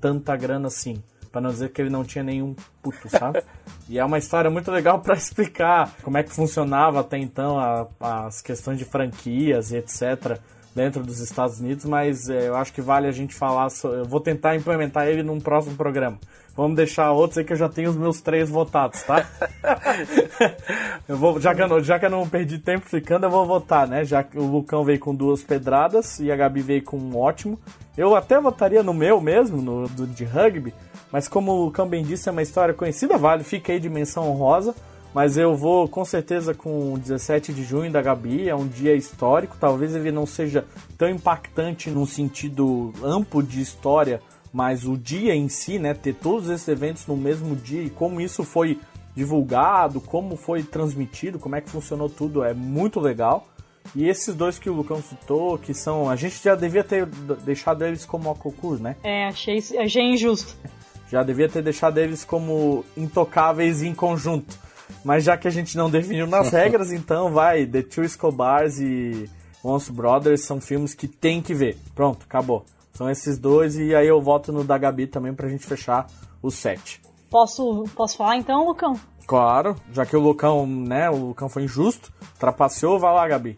tanta grana assim. Pra não dizer que ele não tinha nenhum puto, sabe? e é uma história muito legal pra explicar como é que funcionava até então a- as questões de franquias e etc. dentro dos Estados Unidos, mas é, eu acho que vale a gente falar. so- eu vou tentar implementar ele num próximo programa. Vamos deixar outros aí que eu já tenho os meus três votados, tá? eu vou, já, que eu não, já que eu não perdi tempo ficando, eu vou votar, né? Já que o Lucão veio com duas pedradas e a Gabi veio com um ótimo. Eu até votaria no meu mesmo, no do, de rugby, mas como o Lucão bem disse, é uma história conhecida, vale, fica aí de menção honrosa. Mas eu vou com certeza com o 17 de junho da Gabi, é um dia histórico. Talvez ele não seja tão impactante num sentido amplo de história, mas o dia em si, né, ter todos esses eventos no mesmo dia e como isso foi divulgado, como foi transmitido, como é que funcionou tudo, é muito legal. E esses dois que o Lucão citou, que são. A gente já devia ter deixado eles como Okokurs, né? É, achei, achei injusto. Já devia ter deixado eles como intocáveis em conjunto. Mas já que a gente não definiu nas regras, então vai. The Two Escobars e Once Brothers são filmes que tem que ver. Pronto, acabou. São esses dois e aí eu volto no da Gabi também pra gente fechar os sete. Posso, posso falar então, Lucão? Claro, já que o Lucão, né, o Lucão foi injusto, trapaceou, vai lá, Gabi.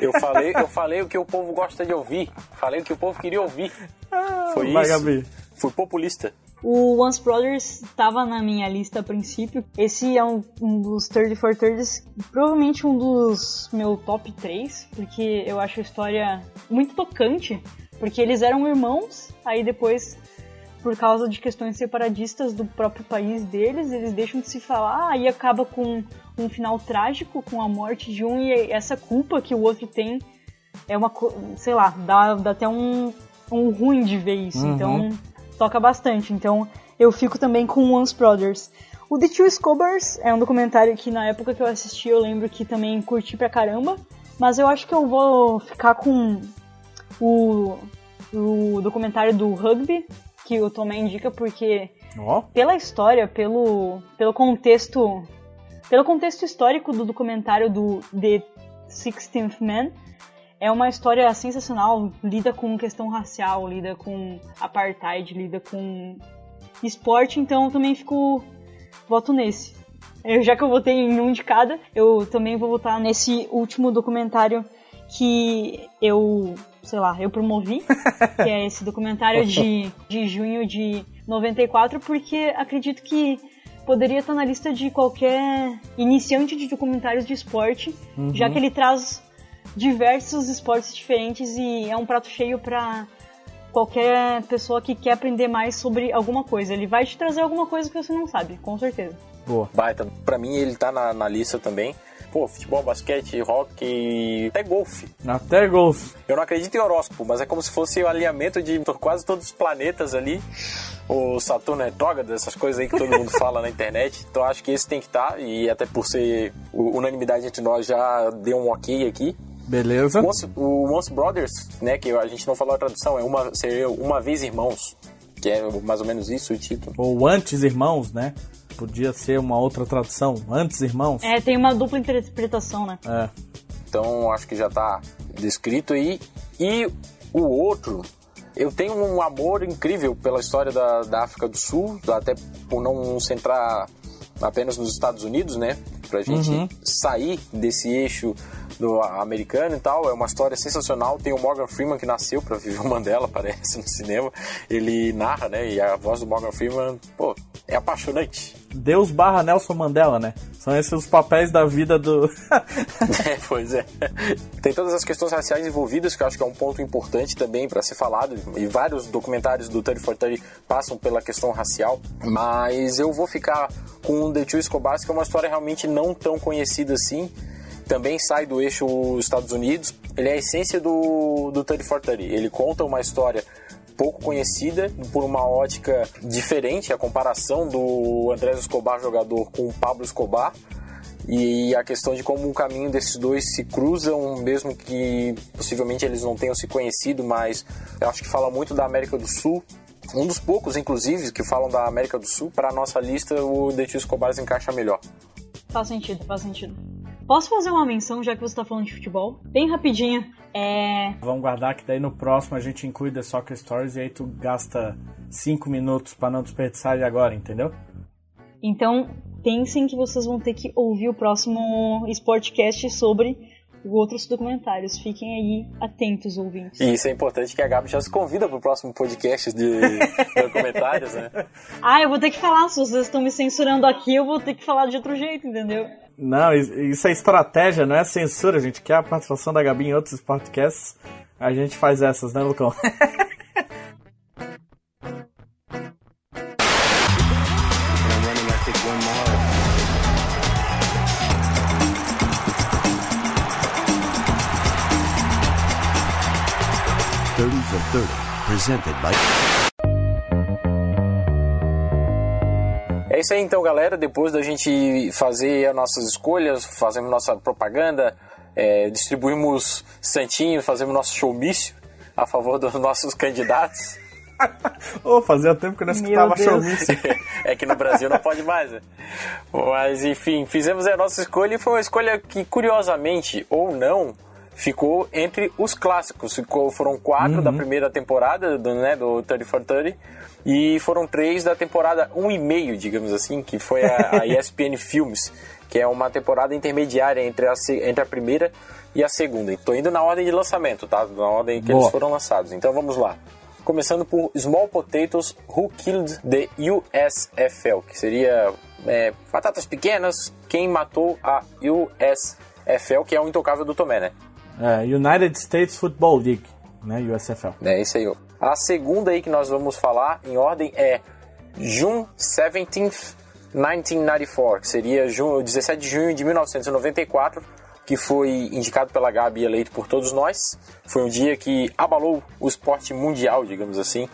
Eu falei, eu falei o que o povo gosta de ouvir. Falei o que o povo queria ouvir. Foi vai, isso. Gabi. Fui populista. O Once Brothers estava na minha lista a princípio. Esse é um, um dos 30 for 30 provavelmente um dos meu top 3, porque eu acho a história muito tocante, porque eles eram irmãos, aí depois por causa de questões separadistas do próprio país deles, eles deixam de se falar, aí acaba com um final trágico, com a morte de um e essa culpa que o outro tem é uma, sei lá, dá, dá até um, um ruim de ver isso. Uhum. Então, toca bastante. Então, eu fico também com Once Brothers. O The Two Scobars é um documentário que na época que eu assisti eu lembro que também curti pra caramba, mas eu acho que eu vou ficar com o, o documentário do rugby, que o Tomé indica porque Ó, pela história, pelo, pelo contexto pelo contexto histórico do documentário do The Sixteenth Man, é uma história sensacional, lida com questão racial, lida com apartheid, lida com esporte, então eu também fico voto nesse. Eu, já que eu votei em um de cada, eu também vou votar nesse último documentário que eu, sei lá, eu promovi, que é esse documentário de, de junho de 94, porque acredito que poderia estar na lista de qualquer iniciante de documentários de esporte, já que ele traz diversos esportes diferentes e é um prato cheio para qualquer pessoa que quer aprender mais sobre alguma coisa. Ele vai te trazer alguma coisa que você não sabe, com certeza. boa. Baita. Pra mim, ele tá na, na lista também. Pô, futebol, basquete, rock, até golfe. Até golfe. Eu não acredito em horóscopo, mas é como se fosse o alinhamento de quase todos os planetas ali. O Saturno é retrógrado, essas coisas aí que todo mundo fala na internet. Então acho que esse tem que estar, e até por ser unanimidade entre nós já deu um ok aqui. Beleza. O Once, o Once Brothers, né, que a gente não falou a tradução, é uma, seria Uma Vez Irmãos, que é mais ou menos isso o título. Ou antes irmãos, né? Podia ser uma outra tradução. Antes irmãos. É, tem uma dupla interpretação, né? É. Então acho que já tá descrito aí. E o outro, eu tenho um amor incrível pela história da, da África do Sul, até por não centrar apenas nos Estados Unidos, né? Pra gente Uhum. sair desse eixo do americano e tal. É uma história sensacional. Tem o Morgan Freeman que nasceu pra viver o Mandela, parece, no cinema. Ele narra, né? E a voz do Morgan Freeman, pô, é apaixonante. Deus barra Nelson Mandela, né? São esses os papéis da vida do. É, pois é. Tem todas as questões raciais envolvidas, que eu acho que é um ponto importante também para ser falado, e vários documentários do 30 for 30 passam pela questão racial, mas eu vou ficar com The Two Escobars, que é uma história realmente não tão conhecida assim, também sai do eixo Estados Unidos, ele é a essência do, do 30 for 30, ele conta uma história pouco conhecida por uma ótica diferente, a comparação do Andrés Escobar jogador com o Pablo Escobar, e a questão de como o caminho desses dois se cruzam, mesmo que possivelmente eles não tenham se conhecido, mas eu acho que fala muito da América do Sul. Um dos poucos, inclusive, que falam da América do Sul, para a nossa lista, o Two Escobar encaixa melhor. Faz sentido, faz sentido. Posso fazer uma menção, já que você tá falando de futebol? Bem rapidinho. É. Vamos guardar que daí no próximo a gente inclui The Soccer Stories e aí tu gasta 5 minutos pra não desperdiçar ele agora, entendeu? Então, pensem que vocês vão ter que ouvir o próximo Sportcast sobre outros documentários. Fiquem aí atentos, ouvintes. E isso é importante que a Gabi já se convida para o próximo podcast de documentários, né? Ah, eu vou ter que falar. Se vocês estão me censurando aqui, eu vou ter que falar de outro jeito, entendeu? Não, is- isso é estratégia, não é censura. A gente quer a participação da Gabi em outros podcasts. A gente faz essas, né, Lucão? for 30, presented by. É isso aí então, galera. Depois da gente fazer as nossas escolhas, fazemos nossa propaganda, é, distribuímos santinho, fazemos nosso showmício a favor dos nossos candidatos. Ô, fazia tempo que eu não Meu escutava showmício. é que no Brasil não pode mais, né? Mas enfim, fizemos a nossa escolha e foi uma escolha que, curiosamente ou não, ficou entre os clássicos. Ficou, foram quatro da primeira temporada do, né, do 30 for 30 e foram três da temporada um e meio, digamos assim, que foi a, a ESPN Films, que é uma temporada intermediária entre a, entre a primeira e a segunda. Estou indo na ordem de lançamento, tá? Na ordem que Boa. eles foram lançados. Então vamos lá. Começando por Small Potatoes Who Killed the USFL, que seria é, batatas pequenas, quem matou a USFL, que é o intocável do Tomé, né? É, United States Football League, né? USFL. É isso aí. A segunda aí que nós vamos falar em ordem é June 17th, 1994, que seria junho, 17 de junho de 1994, que foi indicado pela Gabi e eleito por todos nós. Foi um dia que abalou o esporte mundial, digamos assim.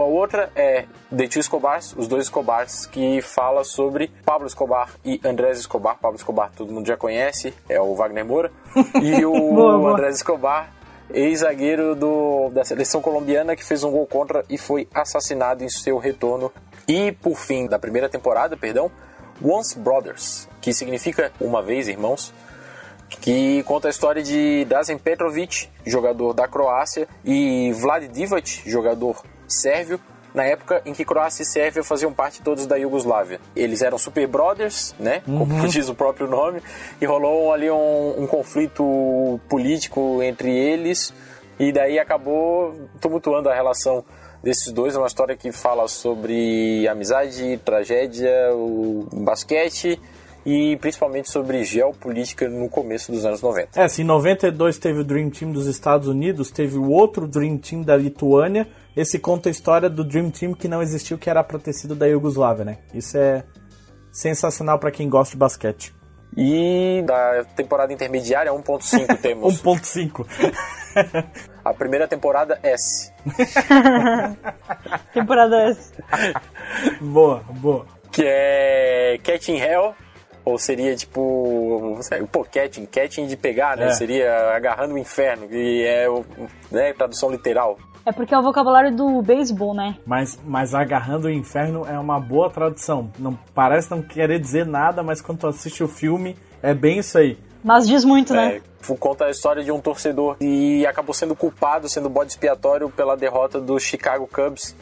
A outra é The Two Escobars, os dois Escobars, que fala sobre Pablo Escobar e Andrés Escobar. Pablo Escobar todo mundo já conhece, é o Wagner Moura. E o Boa. Andrés Escobar, ex-zagueiro da seleção colombiana, que fez um gol contra e foi assassinado em seu retorno. E, por fim, da primeira temporada, perdão, Once Brothers, que significa uma vez irmãos, que conta a história de Drazen Petrovic, jogador da Croácia, e Vlad Divac, jogador sérvio, na época em que Croácia e Sérvia faziam parte todos da Iugoslávia. Eles eram super brothers, né? Como diz o próprio nome, e rolou ali um, um conflito político entre eles, e daí acabou tumultuando a relação desses dois. É uma história que fala sobre amizade, tragédia, o basquete e principalmente sobre geopolítica no começo dos anos 90. É, se em 92 teve o Dream Team dos Estados Unidos, teve o outro Dream Team da Lituânia. Esse conta a história do Dream Team que não existiu, que era pra ter sido da Iugoslávia, né? Isso é sensacional pra quem gosta de basquete. E da temporada intermediária 1.5 temos 1.5. a primeira temporada S, Temporada essa. boa, boa. que é Catching Hell, ou seria tipo, sei, pô, catching, catching de pegar, né? É. Seria agarrando o inferno, que é o, né, tradução literal. É porque é o vocabulário do beisebol, né? Mas, mas agarrando o inferno é uma boa tradução. Não parece não querer dizer nada, mas quando tu assiste o filme é bem isso aí. Mas diz muito, né? É, conta a história de um torcedor e acabou sendo culpado, sendo bode expiatório pela derrota do Chicago Cubs,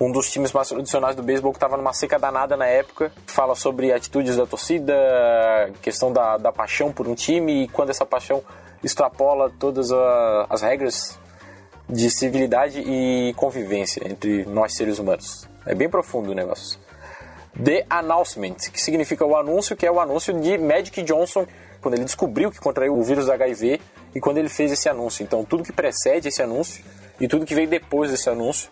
um dos times mais tradicionais do beisebol que estava numa seca danada na época. Fala sobre atitudes da torcida, questão da, da paixão por um time e quando essa paixão extrapola todas a- as regras de civilidade e convivência entre nós seres humanos. É bem profundo o negócio. The Announcement, que significa o anúncio, que é o anúncio de Magic Johnson, quando ele descobriu que contraiu o vírus HIV e quando ele fez esse anúncio. Então, tudo que precede esse anúncio e tudo que veio depois desse anúncio.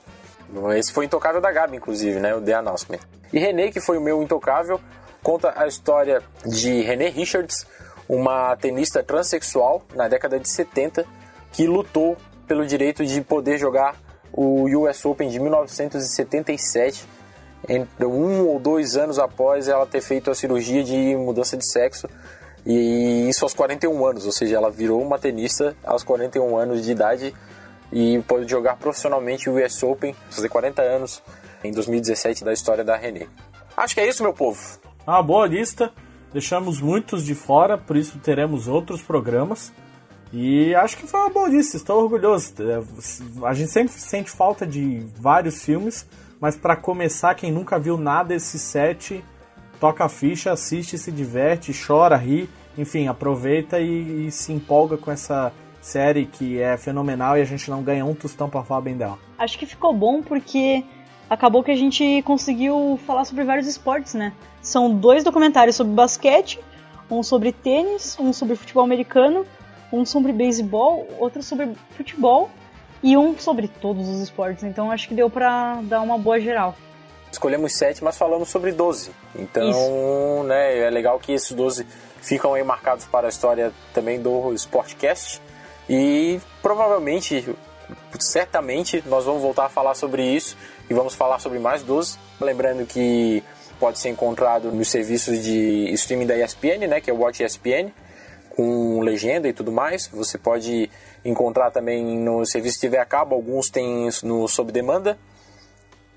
Esse foi o intocável da Gabi, inclusive, né? O The Announcement. E René, que foi o meu intocável, conta a história de René Richards, uma tenista transexual na década de 70 que lutou pelo direito de poder jogar o US Open de 1977 entre um ou dois anos após ela ter feito a cirurgia de mudança de sexo e isso aos 41 anos, ou seja, ela virou uma tenista aos 41 anos de idade e pode jogar profissionalmente o US Open, fazer 40 anos em 2017 da história da René. Acho que é isso, meu povo. Uma boa lista. Deixamos muitos de fora, por isso teremos outros programas. E acho que foi uma boa lista, estou orgulhoso. É, A gente sempre sente falta de vários filmes, mas para começar, quem nunca viu nada desses sete, toca a ficha, assiste, se diverte, chora, ri, enfim, aproveita e, e se empolga com essa série que é fenomenal e a gente não ganha um tostão para falar bem dela. Acho que ficou bom porque acabou que a gente conseguiu falar sobre vários esportes, né? São dois documentários sobre basquete, um sobre tênis, um sobre futebol americano, um sobre beisebol, outro sobre futebol e um sobre todos os esportes. Então acho que deu pra dar uma boa geral. Escolhemos sete, mas falamos sobre 12. Então, né, é legal que esses 12 ficam aí marcados para a história também do Sportcast. E provavelmente certamente nós vamos voltar a falar sobre isso e vamos falar sobre mais 12. Lembrando que pode ser encontrado nos serviços de streaming da ESPN, né, que é o Watch ESPN, com legenda e tudo mais. Você pode encontrar também no serviço de TV a cabo, alguns tem no sob demanda.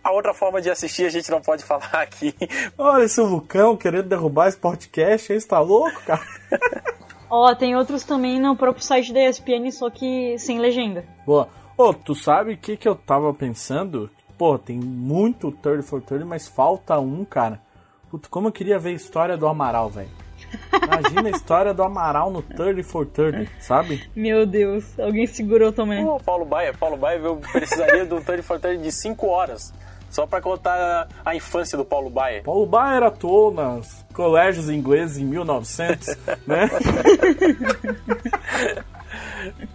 A outra forma de assistir a gente não pode falar aqui. Olha esse vulcão querendo derrubar esse podcast, está louco, cara? Ó, tem outros também no próprio site da ESPN, só que sem legenda. Boa. Ô, tu sabe o que, que eu tava pensando? Pô, tem muito 30 for 30, mas falta um, cara. Puta, como eu queria ver a história do Amaral, velho. Imagina a história do Amaral no 30 for 30, sabe? Meu Deus, alguém segurou também. O Paulo Baia, Paulo Baia eu precisaria de um 30 for 30 de 5 horas. Só pra contar a infância do Paulo Baia. Paulo Baier atuou nos colégios ingleses em 1900, né?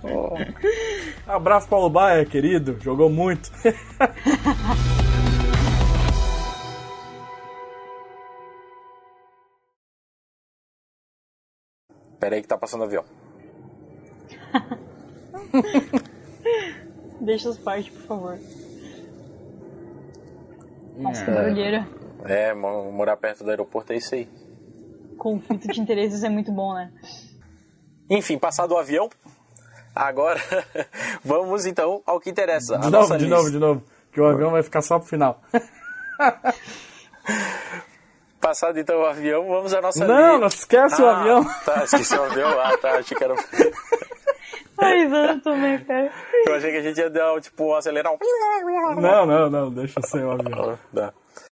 Abraço, Paulo Baier, querido. Jogou muito. Pera aí que tá passando avião. Deixa as partes, por favor. Nossa, que barulheira. É, mo- morar perto do aeroporto é isso aí. Conflito de interesses é muito bom, né? Enfim, passado o avião, agora vamos então ao que interessa. a De novo, de lista. novo, de novo. Que o avião vai ficar só pro final. Passado então o avião, vamos à nossa Não, li- não esquece o Ah, avião. Tá, esqueci o avião. Ah, tá, achei que era... Pois também, cara. Eu achei que a gente ia dar, tipo, acelerar um... Não, não, não, deixa o avião. Tá.